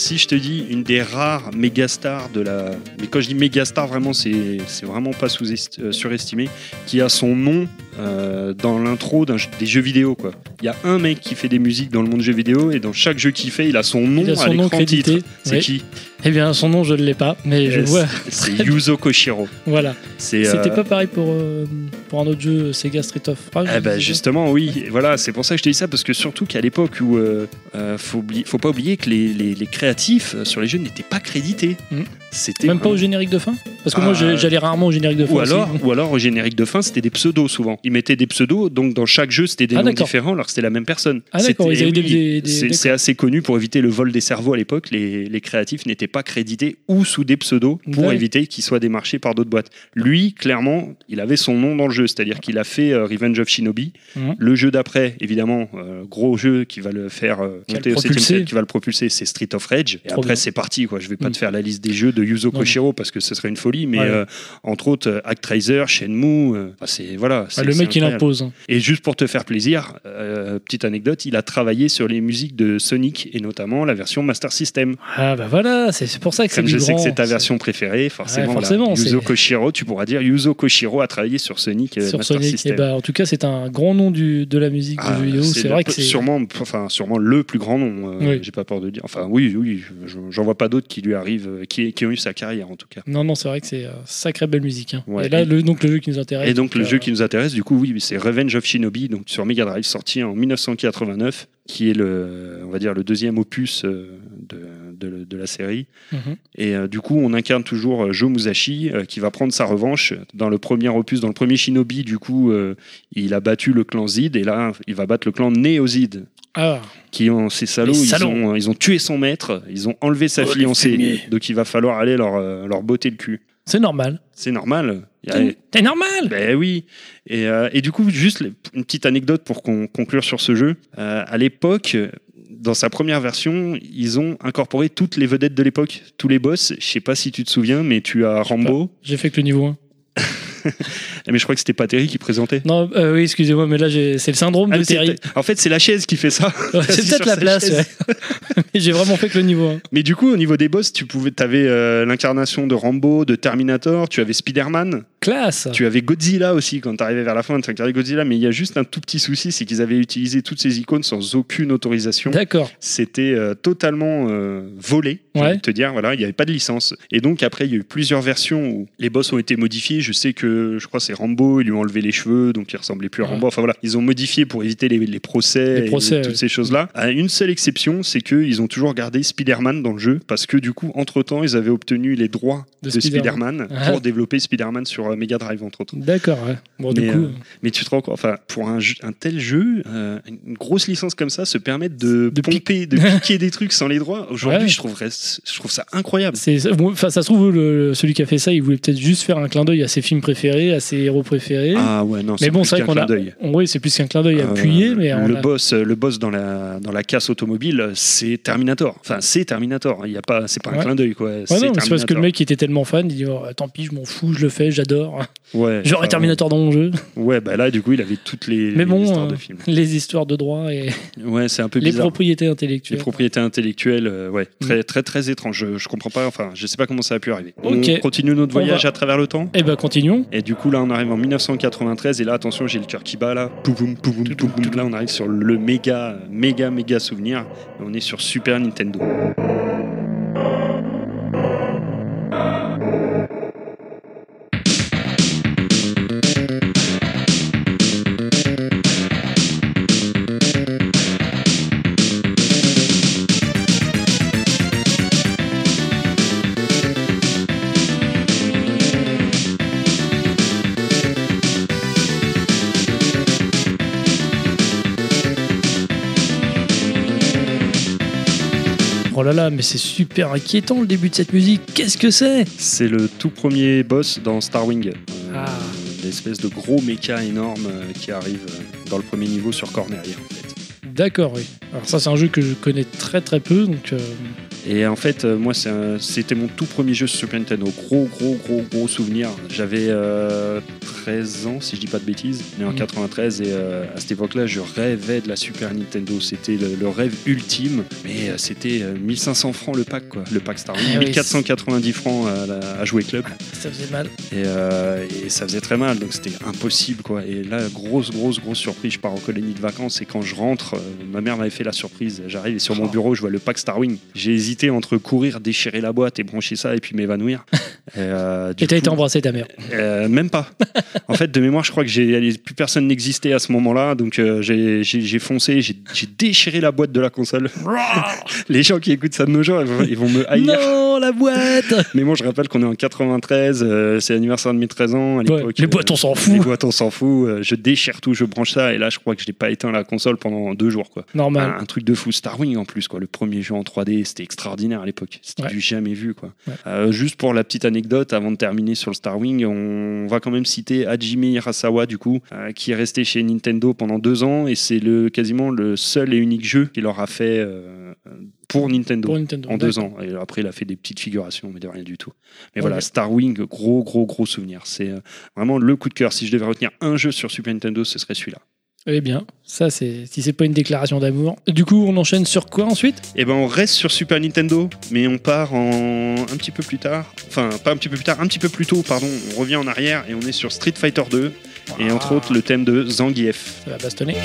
si je te dis une des rares méga stars de la. Mais quand je dis méga star, vraiment, c'est vraiment pas sous surestimé, qui a son nom euh, dans l'intro des jeux vidéo, quoi. Il y a un mec qui fait des musiques dans le monde jeu vidéo, et dans chaque jeu qu'il fait, il a son nom a à son nom l'écran titre. C'est Oui. qui Eh bien, son nom, je ne l'ai pas, mais je Euh, vois. C'est Yuzo Koshiro. Voilà. C'est. C'était euh, pas pareil pour, euh, pour un autre jeu, Sega Street of Rage. Eh ben, justement, oui. Et Voilà, c'est pour ça que je te dis ça, parce que surtout qu'à l'époque où euh, euh, faut, oublier- faut pas oublier que les, les- les créatifs euh, sur les jeux n'étaient pas crédités. Mhm. C'était Même pas au générique de fin? Parce que moi, Ah. j'allais rarement au générique de fin. Ou aussi. alors, ou alors au générique de fin, c'était des pseudos souvent. Ils mettaient des pseudos, donc dans chaque jeu, c'était des Ah, noms différents, alors que c'était la même personne. Ah, oui, des- c'est- assez connu pour éviter le vol des cerveaux à l'époque. Les, les créatifs n'étaient pas crédités ou sous des pseudos pour éviter qu'ils soient démarchés par d'autres boîtes. Lui, clairement, il avait son nom dans le jeu, c'est-à-dire qu'il a fait euh, Revenge of Shinobi. Mhm. Le jeu d'après, évidemment, euh, gros jeu qui va le faire euh, Qui va monter le au 7 propulser. qui va le propulser, c'est Street of Rage. Et Trop après, c'est parti. Quoi. Je vais pas Mm. te faire la liste des jeux de Yuzo Koshiro parce que ce serait une folie, mais Ouais. euh, entre autres, euh, Actraiser, Shenmue, euh, enfin, c'est voilà. Ah, c'est- le mec, il impose. hein. Et juste pour te faire plaisir, euh, petite anecdote, il a travaillé sur les musiques de Sonic et notamment la version Master System. Ah, bah voilà, c'est pour ça que c'est Comme je du sais que c'est ta version préférée, forcément, Ouais, voilà. forcément, Yuzo Koshiro, tu pourras dire Yuzo Koshiro a travaillé sur Sonic sur Master Sonic. System. Et bah, en tout cas, c'est un grand nom du, de la musique Ah, de jeux vidéo. C'est vrai que c'est. sûrement, enfin, sûrement le plus grand nom. Oui. J'ai pas peur de dire. Enfin, oui, oui, je- j'en vois pas d'autres qui lui arrivent, qui, qui eu sa carrière en tout cas. Non, non, c'est vrai que c'est euh, sacrée belle musique. hein. Ouais. Et là, le, donc le jeu qui nous intéresse. Et donc le euh, jeu qui nous intéresse, du coup, oui, c'est Revenge of Shinobi, donc sur Mega Drive, sorti en 1989, qui est le, on va dire, le deuxième opus euh, de, de- de la série. mhm. Et euh, du coup, on incarne toujours euh, Joe Musashi, euh, qui va prendre sa revanche dans le premier opus, dans le premier Shinobi. Du coup, euh, il a battu le clan Zid, et là, il va battre le clan Néozid. Ah, Qui ont ces salauds, ils salauds. ont, ils ont tué son maître, ils ont enlevé sa Oh, fiancée, donc il va falloir aller leur, leur botter le cul. c'est normal. C'est normal. C'est normal ben oui. Et, euh, et du coup, juste une petite anecdote pour qu'on conclure sur ce jeu. Euh, à l'époque, dans sa première version, ils ont incorporé toutes les vedettes de l'époque, tous les boss. Je sais pas si tu te souviens, mais tu as Rambo. J'ai fait que le niveau 1. Mais je crois que c'était pas Terry qui présentait. Non, euh, oui, excusez-moi, mais là, c'est le syndrome Ah, de Terry. en fait, c'est la chaise qui fait ça. Ouais, c'est peut-être la place, ouais. J'ai vraiment fait que le niveau 1. Mais du coup, au niveau des boss, tu pouvais, avais l'incarnation de Rambo, de Terminator, tu avais Spider-Man, Classe tu avais Godzilla aussi quand tu arrivais vers la fin, tu incarnais Godzilla. Mais il y a juste un tout petit souci, c'est qu'ils avaient utilisé toutes ces icônes sans aucune autorisation. D'accord. C'était euh, totalement euh, volé, Ouais. te dire. Voilà, il n'y avait pas de licence. Et donc après, il y a eu plusieurs versions où les boss ont été modifiés. Je sais que je crois c'est Rambo, ils lui ont enlevé les cheveux, donc il ressemblait plus à. Rambo. Enfin voilà, ils ont modifié pour éviter les, les procès, Les procès, et toutes ces choses-là. À une seule exception, c'est qu'ils ont toujours gardé Spider-Man dans le jeu, parce que du coup, entre-temps, ils avaient obtenu les droits De de, Spider-Man. Ah. pour développer Spider-Man sur euh, Mega Drive, entre autres. D'accord, ouais. Bon, du Mais, coup. euh, Mais tu te rends compte, enfin, pour un, tel jeu, euh, une grosse licence comme ça se permettre de, De pique- pomper, de piquer des trucs sans les droits. Aujourd'hui, Ouais. je, trouverais, je trouve ça incroyable. Enfin, ça se trouve, le- celui qui a fait ça, il voulait peut-être juste faire un clin d'œil à ses films préférés, à ses héros préférés. Ah ouais, non, mais bon, c'est vrai qu'on clin a. d'œil. Oui, c'est plus qu'un clin d'œil Euh, appuyé, mais le a- boss, le boss dans la dans la casse automobile, c'est Terminator. Enfin, c'est Terminator. Il y a pas, c'est pas un clin d'œil quoi. Ouais, c'est parce que le mec était tellement fan, il dit oh, tant pis, je m'en fous, je le fais, j'adore. Ouais. J'aurais enfin, Terminator dans mon jeu. Ouais, bah là, du coup, il avait toutes les, Mais les bon, histoires euh, de films. Les histoires de droit et Ouais, c'est un peu les bizarre. propriétés Les intellectuelles. propriétés intellectuelles, euh, ouais, Mm. très, très, très étrange. Je, je comprends pas, enfin, je sais pas comment ça a pu arriver. Ok. On continue notre voyage va- à travers le temps. Eh ben continuons. Et du coup, là, on arrive en 1993. Et là, attention, j'ai le cœur qui bat là. Là, on arrive sur le méga, méga, méga souvenir. On est sur Super Nintendo. Là là, mais c'est super inquiétant le début de cette musique. Qu'est-ce que c'est? C'est le tout premier boss dans Star Wing. Euh, Ah. L'espèce de gros méca énorme euh, qui arrive euh, dans le premier niveau sur Corneria, en fait. D'accord, oui. Alors ça, c'est un jeu que je connais très très peu, donc euh, Et en fait, euh, moi, c'était mon tout premier jeu sur Super Nintendo. Gros, gros, gros, gros souvenir. J'avais euh, 13 ans, si je dis pas de bêtises, né en Mhm. 93. Et euh, à cette époque-là, je rêvais de la Super Nintendo. C'était le, le rêve ultime. Mais euh, c'était euh, 1500 francs le pack, quoi. Le pack Star Wing. Ah oui, 1490 francs à, jouer club. ça faisait mal. Et, et ça faisait très mal, donc c'était impossible quoi. Et là, grosse, grosse, grosse surprise, je pars en colonie de vacances et quand je rentre, ma mère m'avait fait la surprise. J'arrive et sur mon Oh. bureau, je vois le pack Starwing. J'ai hésité entre courir, déchirer la boîte et brancher ça et puis m'évanouir. Et, euh, Et t'as été embrasser ta mère. euh, Même pas. en fait, de mémoire, je crois que j'ai plus personne n'existait à ce moment-là, donc euh, j'ai- j'ai j'ai foncé, j'ai j'ai déchiré la boîte de la console. Les gens qui écoutent ça de nos jours, ils vont, ils vont me haïr. non, la boîte Mais moi, je rappelle qu'on est en 93, euh, c'est l'anniversaire de mes 13 ans. À l'époque, les boîtes, on s'en fout. Les boîtes, on s'en fout. Je déchire tout, je branche ça, et là, je crois que je n'ai pas éteint la console pendant deux jours. Quoi. Normal. Un, un truc de fou. Star Wing en plus, quoi. Le premier jeu en 3D, c'était extraordinaire à l'époque. C'était Ouais. du jamais vu, quoi. Ouais. Euh, juste pour la petite anecdote, avant de terminer sur le Star Wing, on va quand même citer Hajime Hirasawa, du coup, euh, qui est resté chez Nintendo pendant deux ans, et c'est le quasiment le seul et unique jeu qu'il leur a fait euh, pour Nintendo. Pour Nintendo. En deux ans. Et après, il a fait des petites figurations, mais de rien du tout. Mais voilà, Star Wing, gros, gros, gros souvenir. C'est vraiment le coup de cœur. Si je devais retenir un jeu sur Super Nintendo, ce serait celui-là. Eh bien, ça, c'est si c'est pas une déclaration d'amour. Du coup, on enchaîne sur quoi ensuite? Et ben, on reste sur Super Nintendo, mais on part en un petit peu plus tard. Enfin, pas un petit peu plus tard, un petit peu plus tôt, pardon. On revient en arrière et on est sur Street Fighter 2. Et entre Ah, autres, le thème de Zangief. Ça va bastonner.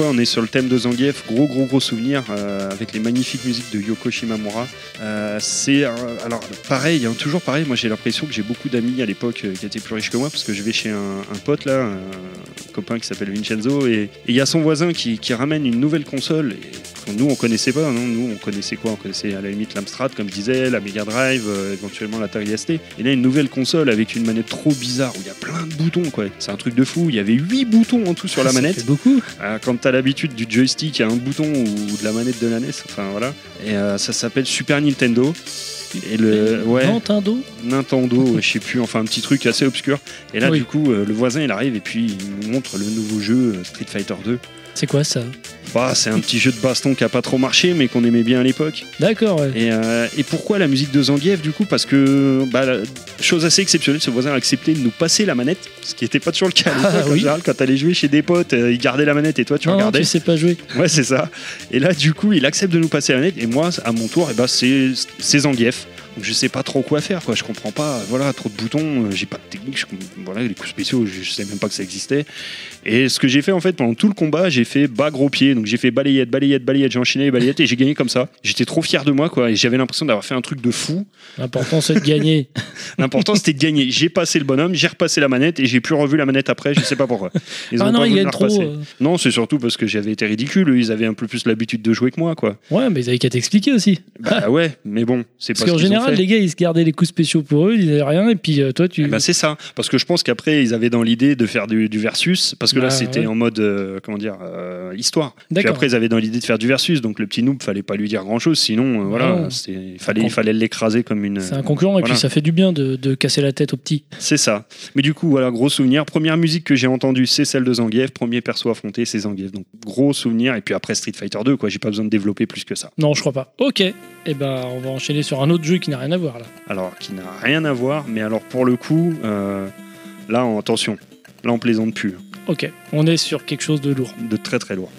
On est sur le thème de Zangief, gros gros gros souvenir euh, avec les magnifiques musiques de Yoko Shimamura. Euh, c'est euh, alors pareil, hein, toujours pareil. Moi j'ai l'impression que j'ai beaucoup d'amis à l'époque qui étaient plus riches que moi parce que je vais chez un, un pote là, un copain qui s'appelle Vincenzo et il y a son voisin qui, qui ramène une nouvelle console. Et nous on connaissait pas, non? Nous on connaissait quoi? On connaissait à la limite l'Amstrad comme je disais, la Mega Drive, euh, éventuellement l'Atari ST. Et là une nouvelle console avec une manette trop bizarre où il y a plein de boutons quoi. C'est un truc de fou. Il y avait 8 boutons en tout sur la manette. beaucoup. Quand t'as l'habitude du joystick à un bouton ou de la manette de la NES, enfin voilà. Et euh, ça s'appelle Super Nintendo. Et le ouais, Nintendo? Nintendo, je sais plus, enfin un petit truc assez obscur. Et là Oui. du coup, euh, le voisin il arrive et puis il nous montre le nouveau jeu euh, Street Fighter 2. C'est quoi ça? Bah, c'est un petit jeu de baston qui a pas trop marché, mais qu'on aimait bien à l'époque. D'accord, ouais. Et, euh, et pourquoi la musique de Zangief du coup? Parce que, bah, chose assez exceptionnelle, ce voisin a accepté de nous passer la manette, ce qui n'était pas toujours le cas à l'époque. Ah, oui. général, quand t'allais jouer chez des potes, euh, il gardait la manette et toi tu non, non, regardais. tu sais pas jouer. Ouais, c'est ça. Et là, du coup, il accepte de nous passer la manette. Et moi, à mon tour, eh ben, c'est c'est Zangief. Je sais pas trop quoi faire, quoi. Je comprends pas. Voilà, trop de boutons. euh, J'ai pas de technique. je voilà, les coups spéciaux, je, je sais même pas que ça existait. Et ce que j'ai fait, en fait, pendant tout le combat, j'ai fait bas gros pied. Donc, j'ai fait balayette, balayette, balayette. J'ai enchaîné les balayettes et j'ai gagné comme ça. J'étais trop fier de moi, quoi. Et j'avais l'impression d'avoir fait un truc de fou. L'important, c'est de gagner. L'important, c'était de gagner. J'ai passé le bonhomme, j'ai repassé la manette et j'ai plus revu la manette après. Je sais pas pourquoi. Ils ah ont non, pas il gagne la trop. euh. Non, c'est surtout parce que j'avais été ridicule. Ils avaient un peu plus l'habitude de jouer que moi, quoi. Ouais, mais ils avaient qu'à t'expliquer aussi. Bah ouais, mais bon, c'est Parce ce qu'en ont général, les gars, ils se gardaient les coups spéciaux pour eux, ils disaient rien, et puis euh, toi, tu. Eh ben, c'est ça, parce que je pense qu'après ils avaient dans l'idée de faire du, du versus, parce que là Bah, c'était ouais. en mode euh, comment dire euh, histoire. Puis après ils avaient dans l'idée de faire du versus, donc le petit noob fallait pas lui dire grand chose, sinon euh, voilà, il fallait il fallait l'écraser comme une. c'est un concurrent, et puis ça fait du bien de, de casser la tête au petit. C'est ça. Mais du coup voilà gros souvenir. Première musique que j'ai entendue c'est celle de Zangief, premier perso affronté c'est Zangief, donc gros souvenir. Et puis après Street Fighter 2 quoi, j'ai pas besoin de développer plus que ça. Non, je crois pas. Ok, et ben on va enchaîner sur un autre jeu qui n'a rien à voir là. Alors qui n'a rien à voir, mais alors pour le coup euh, là en- attention, là on plaisante plus, hein. Ok, on est sur quelque chose de lourd. de très très lourd.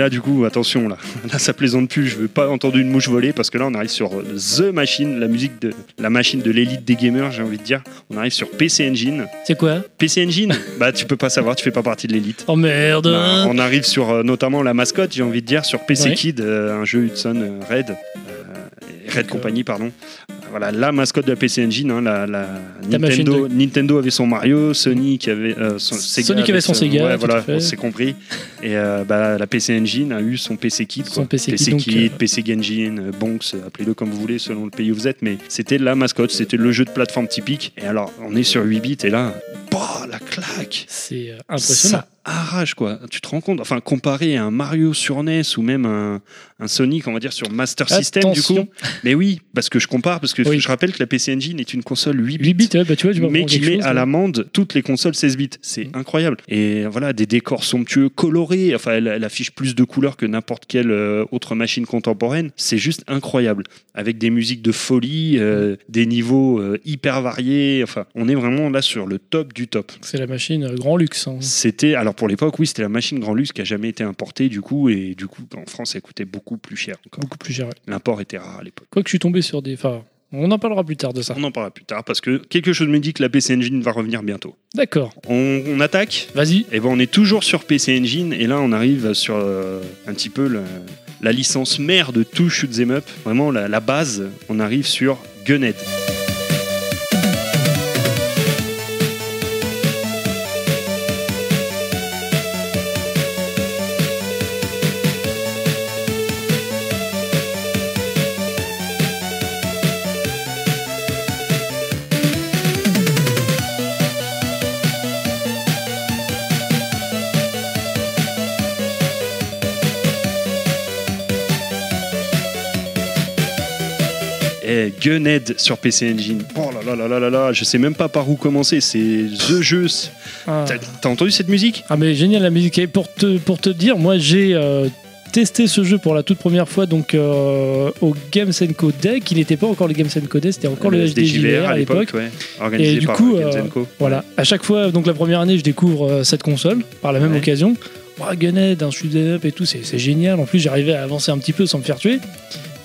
Là, du coup, attention, là, là, ça plaisante plus. Je veux pas entendre une mouche voler parce que là, on arrive sur The Machine, la musique de la machine de l'élite des gamers, j'ai envie de dire. On arrive sur PC Engine. C'est quoi PC Engine, bah, tu peux pas savoir, tu fais pas partie de l'élite. Oh merde Bah, on arrive sur euh, notamment la mascotte, j'ai envie de dire, sur PC Ouais. Kid, euh, un jeu Hudson euh, Red, euh, Red Company, pardon. Voilà, la mascotte de la PC Engine, hein, la, Nintendo, Nintendo avait son Mario, Sony qui avait euh, son Sega. Sonic avait son Sega, ouais, voilà, on s'est compris. Et euh, bah, la PC Engine a eu son PC Kit, Son quoi. PC Kit, donc, euh, PC Genjin, euh, Bonks, euh, appelez-le comme vous voulez selon le pays où vous êtes, mais c'était la mascotte, c'était le jeu de plateforme typique. Et alors, on est sur 8 bits et là, bah, la claque C'est euh, impressionnant. ça arrache quoi. Tu te rends compte? Enfin, comparé à un Mario sur NES ou même un, un Sonic, on va dire sur Master System du coup. Mais oui, parce que je compare, parce que Oui. je rappelle que la PC Engine est une console 8 bits. 8 bits, ouais, bah tu vois, tu mais qui met chose, à ouais. l'amende toutes les consoles 16 bits. C'est Mm. incroyable. Et voilà, des décors somptueux, colorés. Enfin, elle, elle affiche plus de couleurs que n'importe quelle euh, autre machine contemporaine. C'est juste incroyable. Avec des musiques de folie, euh, des niveaux euh, hyper variés. Enfin, on est vraiment là sur le top du top. C'est la machine grand luxe. hein. C'était, alors pour l'époque, oui, c'était la machine grand luxe qui a jamais été importée du coup, et du coup, en France, elle coûtait beaucoup plus cher encore. Beaucoup plus cher. ouais. L'import était rare à l'époque. Quoique je suis tombé sur des. Enfin, on en parlera plus tard de ça. On en parlera plus tard parce que quelque chose me dit que la PC Engine va revenir bientôt. D'accord. On, on attaque Vas-y. Et ben on est toujours sur PC Engine et là on arrive sur euh, un petit peu le- la licence mère de tout shoot 'em up, vraiment la, la base. On arrive sur Gunhead. Gunhead sur PC Engine. Oh là là là là là là, je sais même pas par où commencer. C'est the jeu. Ah. T'as entendu cette musique? Ah, mais génial la musique. Et pour te, pour te dire, moi j'ai euh, testé ce jeu pour la toute première fois donc euh, au Games Co Deck. Il n'était pas encore le Games Co Deck, c'était encore le HDJVR à l'époque. ouais, organisé Et du par coup, Games euh, Co. Voilà. À chaque fois, donc la première année, je découvre euh, cette console par la même Ouais. occasion. Oh, Gunhead, un shoot up et tout, c'est c'est génial. En plus, j'arrivais à avancer un petit peu sans me faire tuer.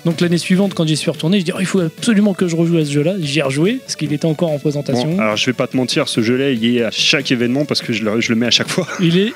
Donc l'année suivante, quand j'y suis retourné, je dis oh, il faut absolument que je rejoue à ce jeu-là. J'y ai rejoué parce qu'il était encore en présentation. Bon, alors je vais pas te mentir, ce jeu-là, il est à chaque événement parce que je le, je le mets à chaque fois. Il est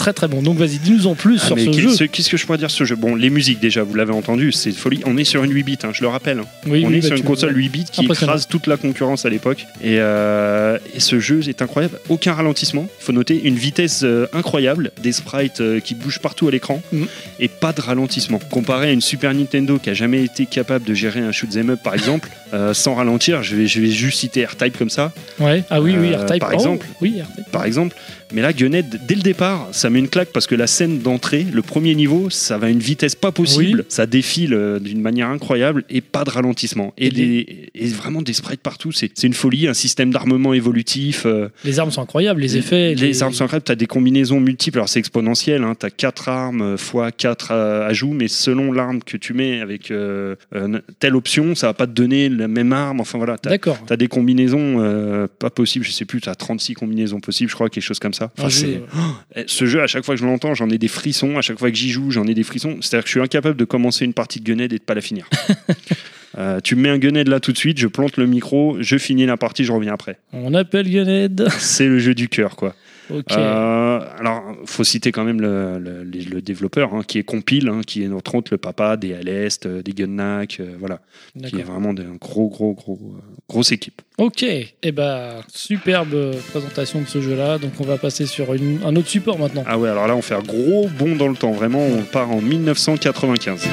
Très très bon. Donc vas-y, dis-nous en plus Ah, sur ce qu'est- jeu. ce- Qu'est-ce que je pourrais dire sur ce jeu? Bon, les musiques déjà, vous l'avez entendu, c'est folie. On est sur une 8 bits, hein, je le rappelle. Oui, on oui, est bah, sur une console 8 bits qui écrase toute la concurrence à l'époque. Et, euh, et ce jeu est incroyable. Aucun ralentissement. Il faut noter une vitesse euh, incroyable, des sprites euh, qui bougent partout à l'écran Mhm. et pas de ralentissement. Comparé à une Super Nintendo qui a jamais été capable de gérer un shoot 'em up par exemple, sans ralentir, je vais, je vais juste citer R-Type comme ça. Ouais. Ah oui, oui, R-Type. par Oh, exemple. oui, par exemple. Mais là, Gunhead, dès le départ, ça met une claque parce que la scène d'entrée, le premier niveau, ça va à une vitesse pas possible, Oui. ça défile euh, d'une manière incroyable et pas de ralentissement. Et, Et des- et vraiment des sprites partout, c'est une folie, un système d'armement évolutif. euh, Les armes sont incroyables, les effets. les, armes sont incroyables, tu as des combinaisons multiples, alors c'est exponentiel, tu as 4 armes euh, fois 4 ajouts, mais selon l'arme que tu mets avec euh, telle option, ça va pas te donner la même arme, enfin voilà, tu as des combinaisons euh, pas possibles, je sais plus, t'as 36 combinaisons possibles, je crois, quelque chose comme ça. Enfin, jeu, c'est- Eh, Ce jeu, à chaque fois que je l'entends, j'en ai des frissons. À chaque fois que j'y joue, j'en ai des frissons. C'est-à-dire que je suis incapable de commencer une partie de Gunhead et de pas la finir. Euh, tu me mets un Gunhead là tout de suite, je plante le micro, je finis la partie, je reviens après. On appelle Gunhead. C'est le jeu du cœur, quoi. Ok. Euh, alors, faut citer quand même le, le- le- le développeur, hein, qui est Compile, hein, qui est entre autres le papa des Alest, euh, des Gunnack, euh, voilà, qui est vraiment une gros, gros, gros, euh, grosse équipe. Ok. Et bah, superbe présentation de ce jeu-là. Donc on va passer sur une- un autre support maintenant. Ah ouais, alors là, on fait un gros bond dans le temps. Vraiment, on part en 1995.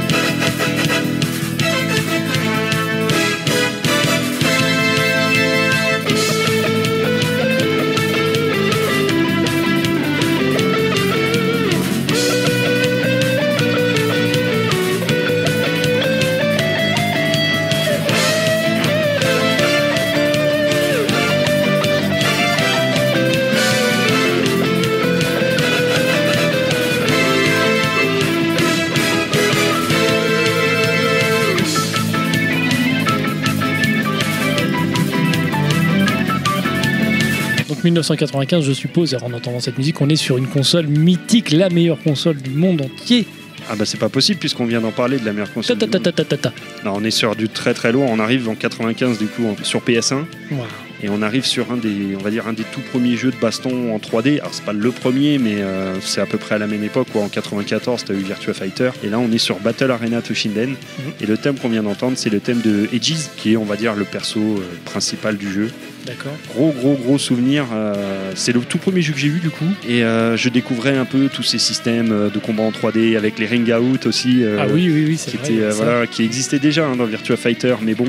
1995, je suppose, en entendant cette musique, on est sur une console mythique, la meilleure console du monde entier. Ah bah c'est pas possible puisqu'on vient d'en parler de la meilleure console. ta ta monde. ta ta ta ta. Non, on est sur du très très lourd. On arrive en 95 du coup sur PS1 Wow. et on arrive sur un des, on va dire un des tout premiers jeux de baston en 3D. Alors c'est pas le premier, mais euh, c'est à peu près à la même époque. Quoi. En 94, t'as eu Virtua Fighter et là on est sur Battle Arena Toshinden. Et le thème qu'on vient d'entendre, c'est le thème de Aegis, qui est on va dire le perso euh, principal du jeu. D'accord. Gros, gros, gros souvenir. euh, c'est le tout premier jeu que j'ai eu du coup. Et euh, je découvrais un peu tous ces systèmes euh, de combat en 3D avec les ring out aussi. euh, ah oui, oui, oui, c'est Qui, vrai. était, ça. voilà, qui existait déjà hein, dans Virtua Fighter, mais bon,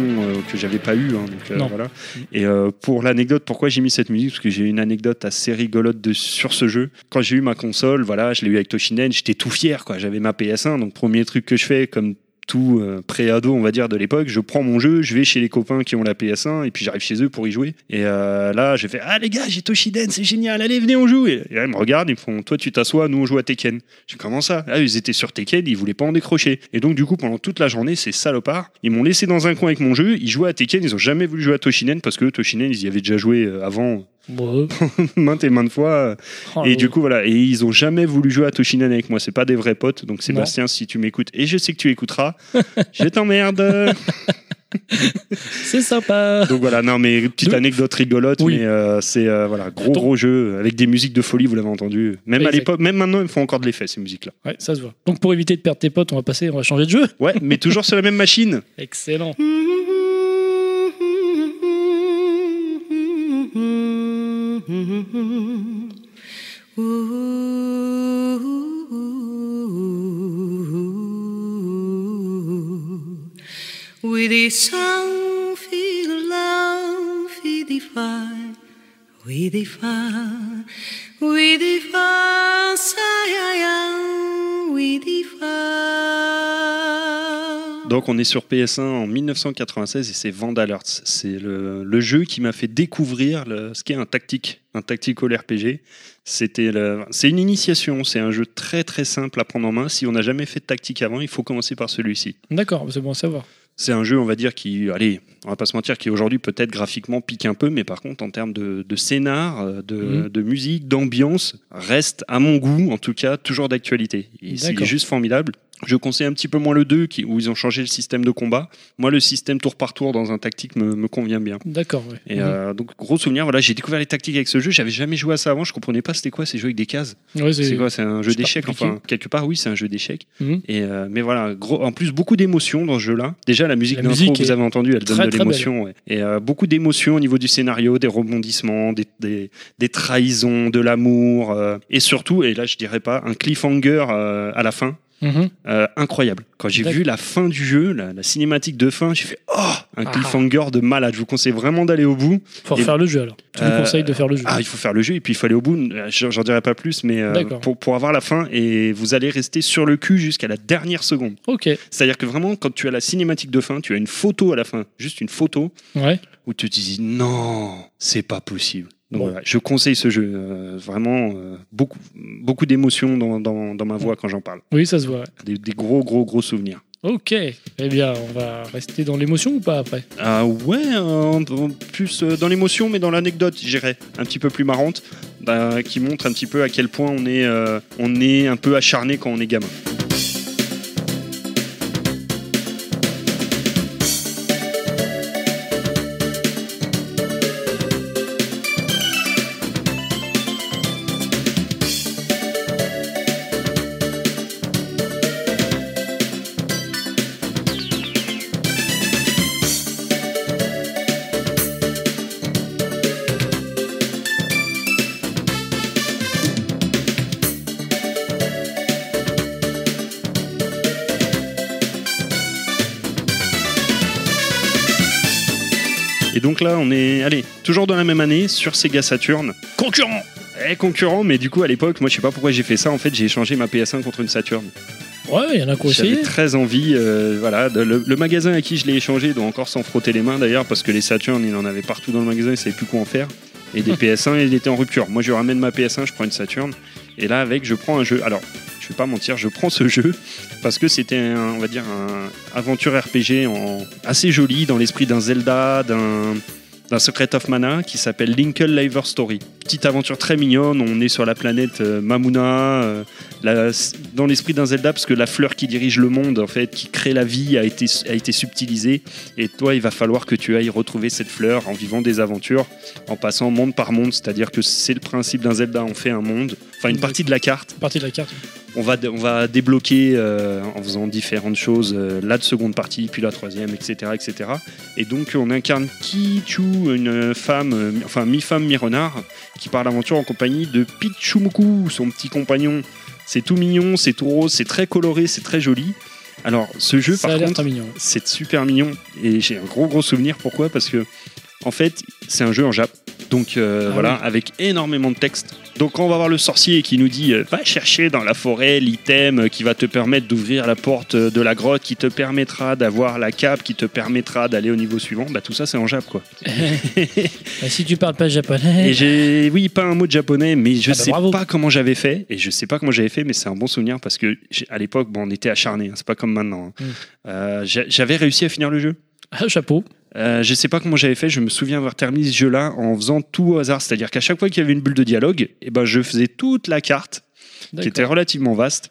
que j'avais pas eu. hein, donc, Non. voilà. Et pour l'anecdote, pourquoi j'ai mis cette musique? Parce que j'ai une anecdote assez rigolote de, sur ce jeu. Quand j'ai eu ma console, voilà, je l'ai eu avec Toshinen, j'étais tout fier. quoi. J'avais ma PS1, donc premier truc que je fais, comme tout euh, pré-ado, on va dire, de l'époque, je prends mon jeu, je vais chez les copains qui ont la PS1 et puis j'arrive chez eux pour y jouer. Et euh, là, j'ai fait Ah les gars, j'ai Toshiden, c'est génial, allez, venez, on joue. Et là, ils me regardent, ils me font Toi, tu t'assois, nous, on joue à Tekken. Je dis Comment ça? Ah, ils étaient sur Tekken, ils voulaient pas en décrocher. Et donc, du coup, pendant toute la journée, ces salopards, ils m'ont laissé dans un coin avec mon jeu, ils jouaient à Tekken, ils ont jamais voulu jouer à Toshinen parce que Toshinen, ils y avaient déjà joué euh, avant Bon, maintes et maintes fois. oh, Et du coup, voilà. Et ils ont jamais voulu jouer à Toshinen avec moi. C'est pas des vrais potes. Donc, Sébastien, si tu m'écoutes, et je sais que tu écouteras, je t'emmerde. c'est sympa. Donc voilà, non, mais petite anecdote rigolote, Oui. mais euh, c'est euh, voilà, gros gros jeu avec des musiques de folie, vous l'avez entendu. Même à l'époque, même maintenant, ils font encore de l'effet ces musiques-là. Ouais, ça se voit. Donc pour éviter de perdre tes potes, on va passer, on va changer de jeu. Ouais, mais toujours sur la même machine. Excellent. With a song feel love we defy, we defy, we defy, Donc on est sur PS1 en 1996 et c'est Vandal. C'est le, jeu qui m'a fait découvrir ce qu'est un tactique, un tactical RPG. C'était c'est une initiation, c'est un jeu très très simple à prendre en main. Si on n'a jamais fait de tactique avant, il faut commencer par celui-ci. D'accord, c'est bon à savoir. C'est un jeu, on va dire, qui, allez, on va pas se mentir, qui aujourd'hui peut-être graphiquement pique un peu, mais par contre, en termes de, de scénar, euh, de, Mhm. de musique, d'ambiance, reste, à mon goût, en tout cas, toujours d'actualité. Il est juste formidable. Je conseille un petit peu moins le 2, qui, où ils ont changé le système de combat. Moi, le système tour par tour dans un tactique me, me convient bien. D'accord, ouais. Et Mhm. euh, donc, gros souvenir, voilà, j'ai découvert les tactiques avec ce jeu. J'avais jamais joué à ça avant, je comprenais pas c'était quoi ces jeux avec des cases. Ouais, C'est quoi C'est un jeu d'échecs, enfin, quelque part, oui, c'est un jeu d'échecs. Mhm. Et euh, mais voilà, gros, en plus beaucoup d'émotions dans ce jeu-là. Déjà la musique La musique que vous avez entendue, elle donne de l'émotion. ouais. Et euh, beaucoup d'émotions au niveau du scénario, des rebondissements, des, des, des trahisons, de l'amour, euh, et surtout, et là je dirais pas, un cliffhanger euh, à la fin. Mhm. euh, incroyable. Quand j'ai vu la fin du jeu, la, la cinématique de fin, j'ai fait oh un Ah. cliffhanger de malade. Je vous conseille vraiment d'aller au bout. Faut Et- refaire le jeu alors. Tu Euh, conseilles de faire le jeu. Ah, il faut faire le jeu et puis il faut aller au bout. J'en dirai pas plus, mais euh, pour, pour avoir la fin et vous allez rester sur le cul jusqu'à la dernière seconde. Ok, C'est-à-dire que vraiment, quand tu as la cinématique de fin, tu as une photo à la fin, juste une photo, ouais. où tu te dis non, c'est pas possible. Donc Bon. voilà, je conseille ce jeu. euh, vraiment, euh, beaucoup, beaucoup d'émotions dans, dans- dans ma voix quand j'en parle. Oui, ça se voit. Des, des gros, gros, gros souvenirs. Ok, eh bien, on va rester dans l'émotion ou pas après? Ah ouais, plus euh, dans l'émotion, mais dans l'anecdote, j'irais, un petit peu plus marrante, bah, qui montre un petit peu à quel point on est, on est un peu acharné quand on est gamin. Dans la même année sur Sega Saturn. Concurrent Eh, concurrent, mais du coup, à l'époque, moi, je sais pas pourquoi j'ai fait ça. En fait, j'ai échangé ma PS1 contre une Saturn. Ouais, il y en a qui J'avais très envie, euh, voilà. de- le, le magasin à qui je l'ai échangé doit encore s'en frotter les mains d'ailleurs, parce que les Saturn, il en avait partout dans le magasin, il savait plus quoi en faire. Et des PS1, il était en rupture. Moi, je ramène ma PS1, je prends une Saturn. Et là, avec, je prends un jeu. Alors, je vais pas mentir, je prends ce jeu parce que c'était, un- on va dire, un aventure RPG en, assez joli, dans l'esprit d'un Zelda, d'un d'un Secret of Mana qui s'appelle Linkle Liver Story. Petite aventure très mignonne, on est sur la planète euh, Mamuna, euh, la- dans l'esprit d'un Zelda, parce que la fleur qui dirige le monde, en fait, qui crée la vie, a été, a été subtilisée. Et toi, il va falloir que tu ailles retrouver cette fleur en vivant des aventures, en passant monde par monde. C'est-à-dire que c'est le principe d'un Zelda, on fait un monde, enfin une partie de la carte. Partie de la carte. On va, on va débloquer euh, en faisant différentes choses, euh, la seconde partie, puis la troisième, etc., etc. Et donc on incarne Kichu, une femme, euh, enfin mi-femme, mi-renard, qui part à l'aventure en compagnie de Pichumuku, son petit compagnon. C'est tout mignon, c'est tout rose, c'est très coloré, c'est très joli. Alors ce jeu, Ça par contre, c'est super mignon et j'ai un gros gros souvenir. Pourquoi? Parce que en fait, c'est un jeu en Jap. Donc Ah voilà, oui. avec énormément de texte. Donc quand on va voir le sorcier qui nous dit euh, va chercher dans la forêt l'item qui va te permettre d'ouvrir la porte euh, de la grotte, qui te permettra d'avoir la cape, qui te permettra d'aller au niveau suivant, bah tout ça c'est en Jap quoi. Bah, si tu parles pas japonais. Et j'ai, oui, pas un mot de japonais, mais je Ah bah sais bravo. pas comment j'avais fait. Et je sais pas comment j'avais fait, mais c'est un bon souvenir parce que à l'époque, bon, on était acharnés. hein, c'est pas comme maintenant. hein. Mm. Euh, j'a- j'avais réussi à finir le jeu. Ah, chapeau. Euh, je sais pas comment j'avais fait. Je me souviens avoir terminé ce jeu-là en faisant tout au hasard. C'est-à-dire qu'à chaque fois qu'il y avait une bulle de dialogue, et ben je faisais toute la carte qui était relativement vaste.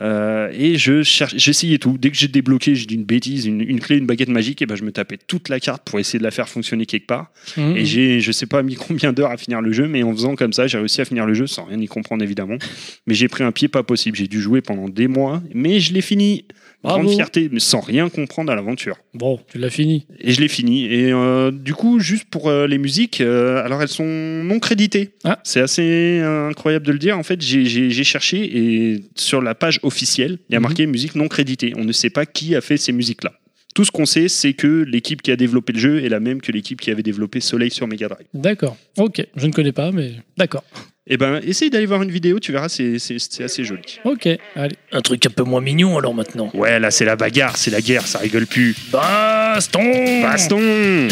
Euh, et je j'essayais tout. Dès que j'ai débloqué, j'ai dit une bêtise, une, une clé, une baguette magique, et ben je me tapais toute la carte pour essayer de la faire fonctionner quelque part. Mhm. Et j'ai, je sais pas, mis combien d'heures à finir le jeu, mais en faisant comme ça, j'ai réussi à finir le jeu sans rien y comprendre évidemment. Mais j'ai pris un pied pas possible. J'ai dû jouer pendant des mois, mais je l'ai fini. Bravo. Grande fierté, mais sans rien comprendre à l'aventure. Bon, tu l'as fini. Et je l'ai fini. Et euh, du coup, juste pour euh, les musiques, euh, alors elles sont non créditées. Ah. C'est assez incroyable de le dire. En fait, j'ai cherché et sur la page officielle, il y a Mhm. marqué musique non créditée. On ne sait pas qui a fait ces musiques-là. Tout ce qu'on sait, c'est que l'équipe qui a développé le jeu est la même que l'équipe qui avait développé Soleil sur Mega Drive. D'accord. Ok, je ne connais pas, mais d'accord. Eh ben, essaye d'aller voir une vidéo, tu verras, c'est assez joli. Ok, allez. Un truc un peu moins mignon alors maintenant. Ouais, là, c'est la bagarre, c'est la guerre, ça rigole plus. Baston Baston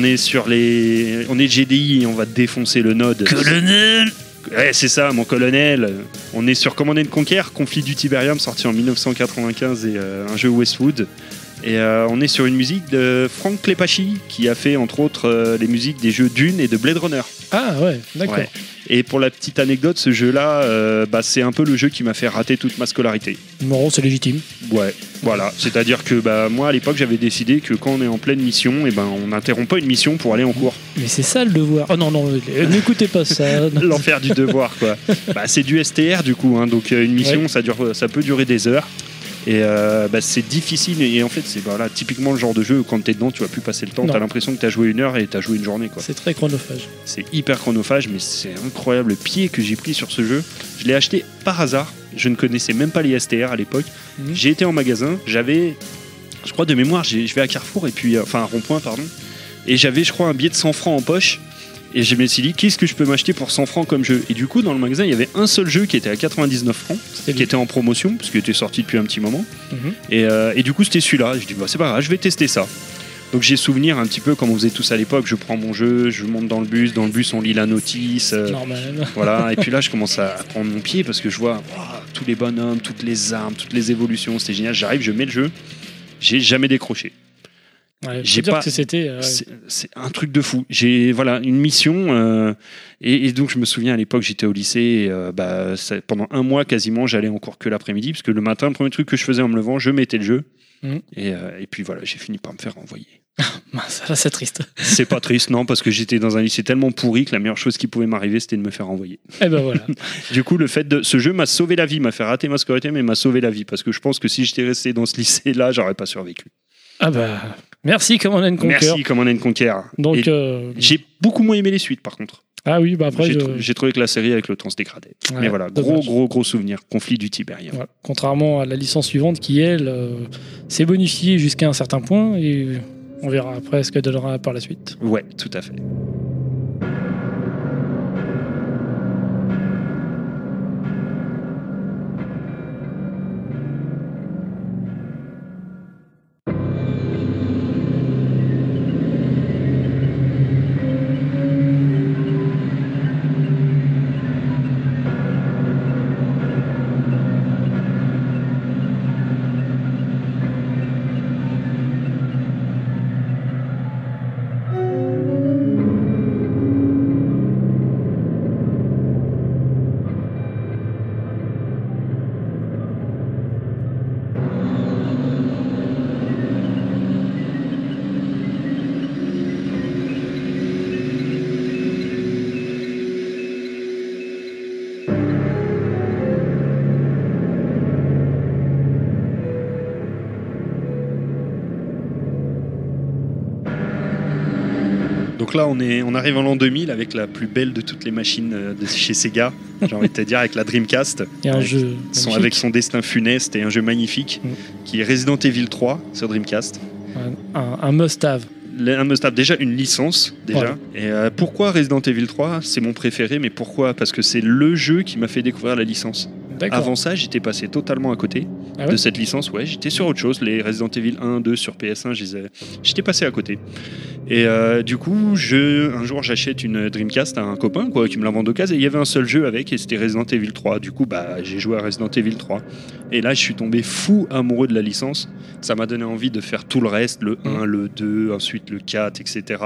On est sur les. On est GDI et on va défoncer le node. Colonel Ouais, c'est ça, mon colonel. On est sur Command and Conquer, Conflit du Tiberium, sorti en 1995 et euh, un jeu Westwood. Et euh, on est sur une musique de Frank Klepachy, qui a fait entre autres euh, les musiques des jeux Dune et de Blade Runner. Ah ouais, d'accord. Ouais. Et pour la petite anecdote, ce jeu-là, euh, bah, c'est un peu le jeu qui m'a fait rater toute ma scolarité. Moreau, c'est légitime. Ouais, voilà. C'est-à-dire que bah, moi, à l'époque, j'avais décidé que quand on est en pleine mission, et ben, on n'interrompt pas une mission pour aller en cours. Mais c'est ça le devoir. Oh non, non, n'écoutez pas ça. L'enfer du devoir, quoi. Bah, c'est du STR, du coup. hein. donc, une mission, ça, dure, ça peut durer des heures. Et euh, bah, c'est difficile. Et en fait, c'est voilà, typiquement le genre de jeu où quand t'es dedans, tu vas plus passer le temps. Non. T'as l'impression que t'as joué une heure et t'as joué une journée, quoi. C'est très chronophage. C'est hyper chronophage, mais c'est incroyable le pied que j'ai pris sur ce jeu. Je l'ai acheté par hasard. Je ne connaissais même pas les STR à l'époque. Mhm. J'ai été en magasin. J'avais, je crois de mémoire, j'ai- je vais à Carrefour et puis, euh, enfin, à Rond-Point, pardon. Et j'avais, je crois, un billet de 100 francs en poche. Et je me suis dit, qu'est-ce que je peux m'acheter pour 100 francs comme jeu? Et du coup, dans le magasin, il y avait un seul jeu qui était à 99 francs, qui lui. était en promotion, parce qu'il était sorti depuis un petit moment. Mhm. Et, euh, et du coup, c'était celui-là. Je dis, bah, c'est pas grave, je vais tester ça. Donc j'ai souvenir un petit peu comme on faisait tous à l'époque. Je prends mon jeu, je monte dans le bus. Dans le bus, on lit la notice. euh, Normal. voilà. Et puis là, je commence à prendre mon pied parce que je vois ouah, tous les bonhommes, toutes les armes, toutes les évolutions. C'était génial. J'arrive, je mets le jeu. J'ai jamais décroché. Ouais, J'ai pas- c'était. euh, C'est un truc de fou. J'ai voilà une mission euh, et, et donc je me souviens à l'époque j'étais au lycée. et, euh, bah, ça- pendant un mois quasiment j'allais en cours que l'après-midi parce que le matin le premier truc que je faisais en me levant je mettais le jeu Mhm. et, et puis voilà j'ai fini par me faire renvoyer. mince, là, c'est triste. C'est pas triste non parce que j'étais dans un lycée tellement pourri que la meilleure chose qui pouvait m'arriver c'était de me faire renvoyer. Eh ben voilà. Du coup le fait de ce jeu m'a sauvé la vie, m'a fait rater ma scolarité mais m'a sauvé la vie parce que je pense que si j'étais resté dans ce lycée là j'aurais pas survécu. Ah bah. Merci, Command and Conquer. Merci Command and Conquer. Donc. Euh, j'ai beaucoup moins aimé les suites par contre. Ah oui, bah après. J'ai je- trouvé que la série avec le temps se dégradait. Ouais, Mais voilà, gros, gros, gros souvenir. Conflit du. Voilà. Contrairement à la licence suivante qui, elle, euh, s'est bonifiée jusqu'à un certain point et on verra après ce que donnera par la suite. Ouais, tout à fait. Donc là, on, est, on arrive en l'an 2000 avec la plus belle de toutes les machines euh, de chez Sega, j'ai envie de te dire, avec la Dreamcast. Un Avec jeu. Son, magnifique. avec son destin funeste et un jeu magnifique Mm. qui est Resident Evil 3 sur Dreamcast. Un, un- un must-have. Un must-have, déjà une licence, déjà. Ouais. Et euh, pourquoi Resident Evil 3 C'est mon préféré, mais pourquoi? Parce que c'est le jeu qui m'a fait découvrir la licence. Avant ça, j'étais passé totalement à côté Ah ouais de cette licence. Ouais, j'étais sur autre chose. Les Resident Evil 1, 2 sur PS1, je les ai- j'étais passé à côté. Et euh, du coup, je, un jour, j'achète une Dreamcast à un copain quoi, qui me la vend d'occasion. Et il y avait un seul jeu avec, et c'était Resident Evil 3. Du coup, bah, j'ai joué à Resident Evil 3. Et là, je suis tombé fou amoureux de la licence. Ça m'a donné envie de faire tout le reste, le 1, le 2, ensuite le 4, etc.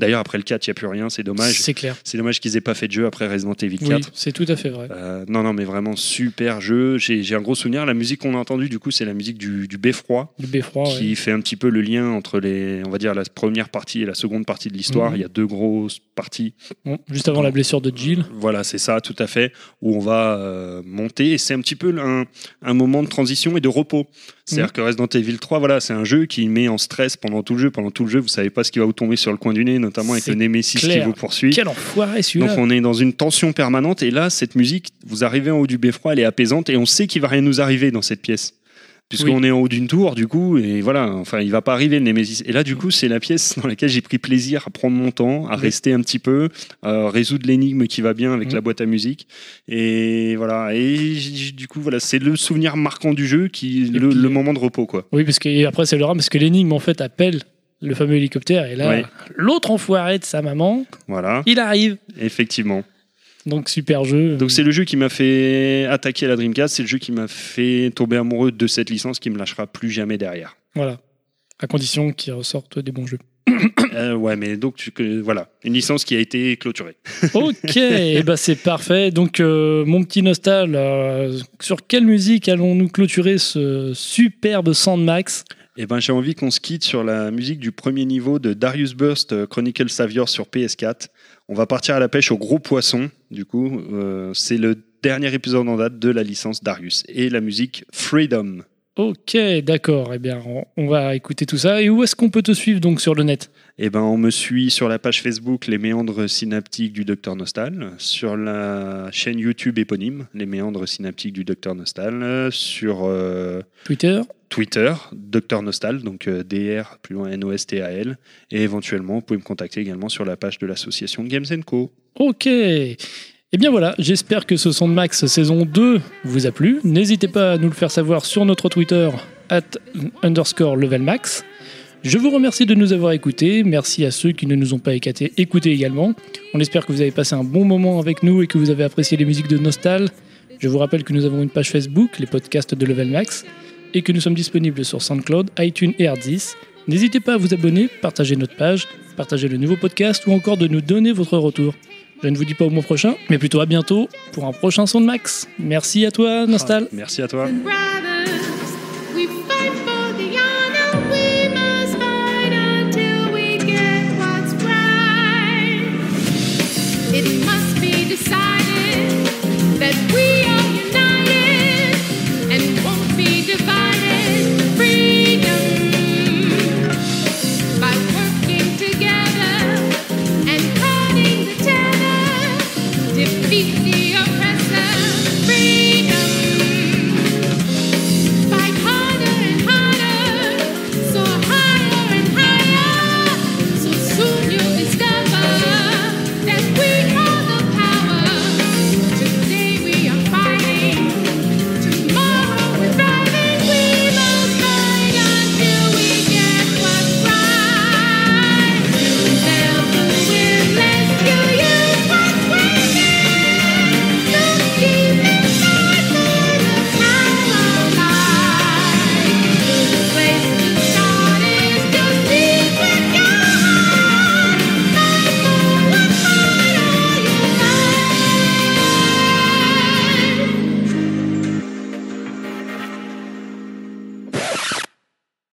D'ailleurs, après le 4, il n'y a plus rien, c'est dommage. C'est clair. C'est dommage qu'ils aient pas fait de jeu après Resident Evil 4. Oui, c'est tout à fait vrai. Euh, non, non, mais vraiment super jeu. J'ai un gros souvenir. La musique qu'on a entendue, du coup, c'est la musique du, du Beffroi, qui ouais. fait un petit peu le lien entre les, on va dire, la première partie et la seconde partie de l'histoire. Mhm. Il y a deux grosses parties. Bon, juste avant la blessure de Jill. Voilà, c'est ça, tout à fait, où on va euh, monter. Et c'est un petit peu un, un moment de transition et de repos. C'est-à-dire que Resident Evil 3, voilà, c'est un jeu qui met en stress pendant tout le jeu. Pendant tout le jeu, vous savez pas ce qui va vous tomber sur le coin du nez, notamment avec le Nemesis clair. qui vous poursuit. Quel enfoiré celui-là. Donc on est dans une tension permanente et là, cette musique, vous arrivez en haut du beffroi, elle est apaisante et on sait qu'il va rien nous arriver dans cette pièce. Puisqu'on est en haut d'une tour, du coup, et voilà, enfin, il va pas arriver le Nemesis. Et là, du coup, c'est la pièce dans laquelle j'ai pris plaisir à prendre mon temps, à Oui. rester un petit peu, à résoudre l'énigme qui va bien avec Mhm. la boîte à musique. Et voilà, et du coup, voilà, c'est le souvenir marquant du jeu, qui, le, puis- le moment de repos, quoi. Oui, parce que et après c'est le drame, parce que l'énigme en fait appelle le fameux hélicoptère et là l'autre enfoiré de sa maman, Voilà, il arrive. effectivement. Donc super jeu. Donc c'est le jeu qui m'a fait attaquer la Dreamcast, c'est le jeu qui m'a fait tomber amoureux de cette licence qui me lâchera plus jamais derrière. voilà. À condition qu'il ressorte des bons jeux. Euh, ouais, mais donc tu- que- voilà, une licence qui a été clôturée. Ok, et bah c'est parfait. Donc euh, mon petit nostal, euh, sur quelle musique allons-nous clôturer ce superbe Sandmax? Et ben j'ai envie qu'on se quitte sur la musique du premier niveau de Darius Burst Chronicle Savior sur PS4. On va partir à la pêche au gros poisson. Du coup, euh, c'est le dernier épisode en date de la licence Darius et la musique Freedom. Ok, d'accord. Eh bien, on, va écouter tout ça. Et où est-ce qu'on peut te suivre donc sur le net? Et ben on me suit sur la page Facebook Les méandres synaptiques du Docteur Nostal, sur la chaîne YouTube éponyme Les méandres synaptiques du Docteur Nostal, sur euh, Twitter? Twitter, Docteur Nostal, donc euh, DR, plus loin N-O-S-T-A-L. Et éventuellement, vous pouvez me contacter également sur la page de l'association Games Co. Ok. Et bien voilà, j'espère que ce son Max saison 2 vous a plu. N'hésitez pas à nous le faire savoir sur notre Twitter, at underscore levelmax. Je vous remercie de nous avoir écoutés. Merci à ceux qui ne nous ont pas écaté- écoutés également. On espère que vous avez passé un bon moment avec nous et que vous avez apprécié les musiques de Nostal. Je vous rappelle que nous avons une page Facebook, les podcasts de Level Max, et que nous sommes disponibles sur SoundCloud, iTunes et Hard10. N'hésitez pas à vous abonner, partager notre page, partager le nouveau podcast ou encore de nous donner votre retour. Je ne vous dis pas au mois prochain, mais plutôt à bientôt pour un prochain son de Max. Merci à toi, Nostal. Merci à toi. It must be decided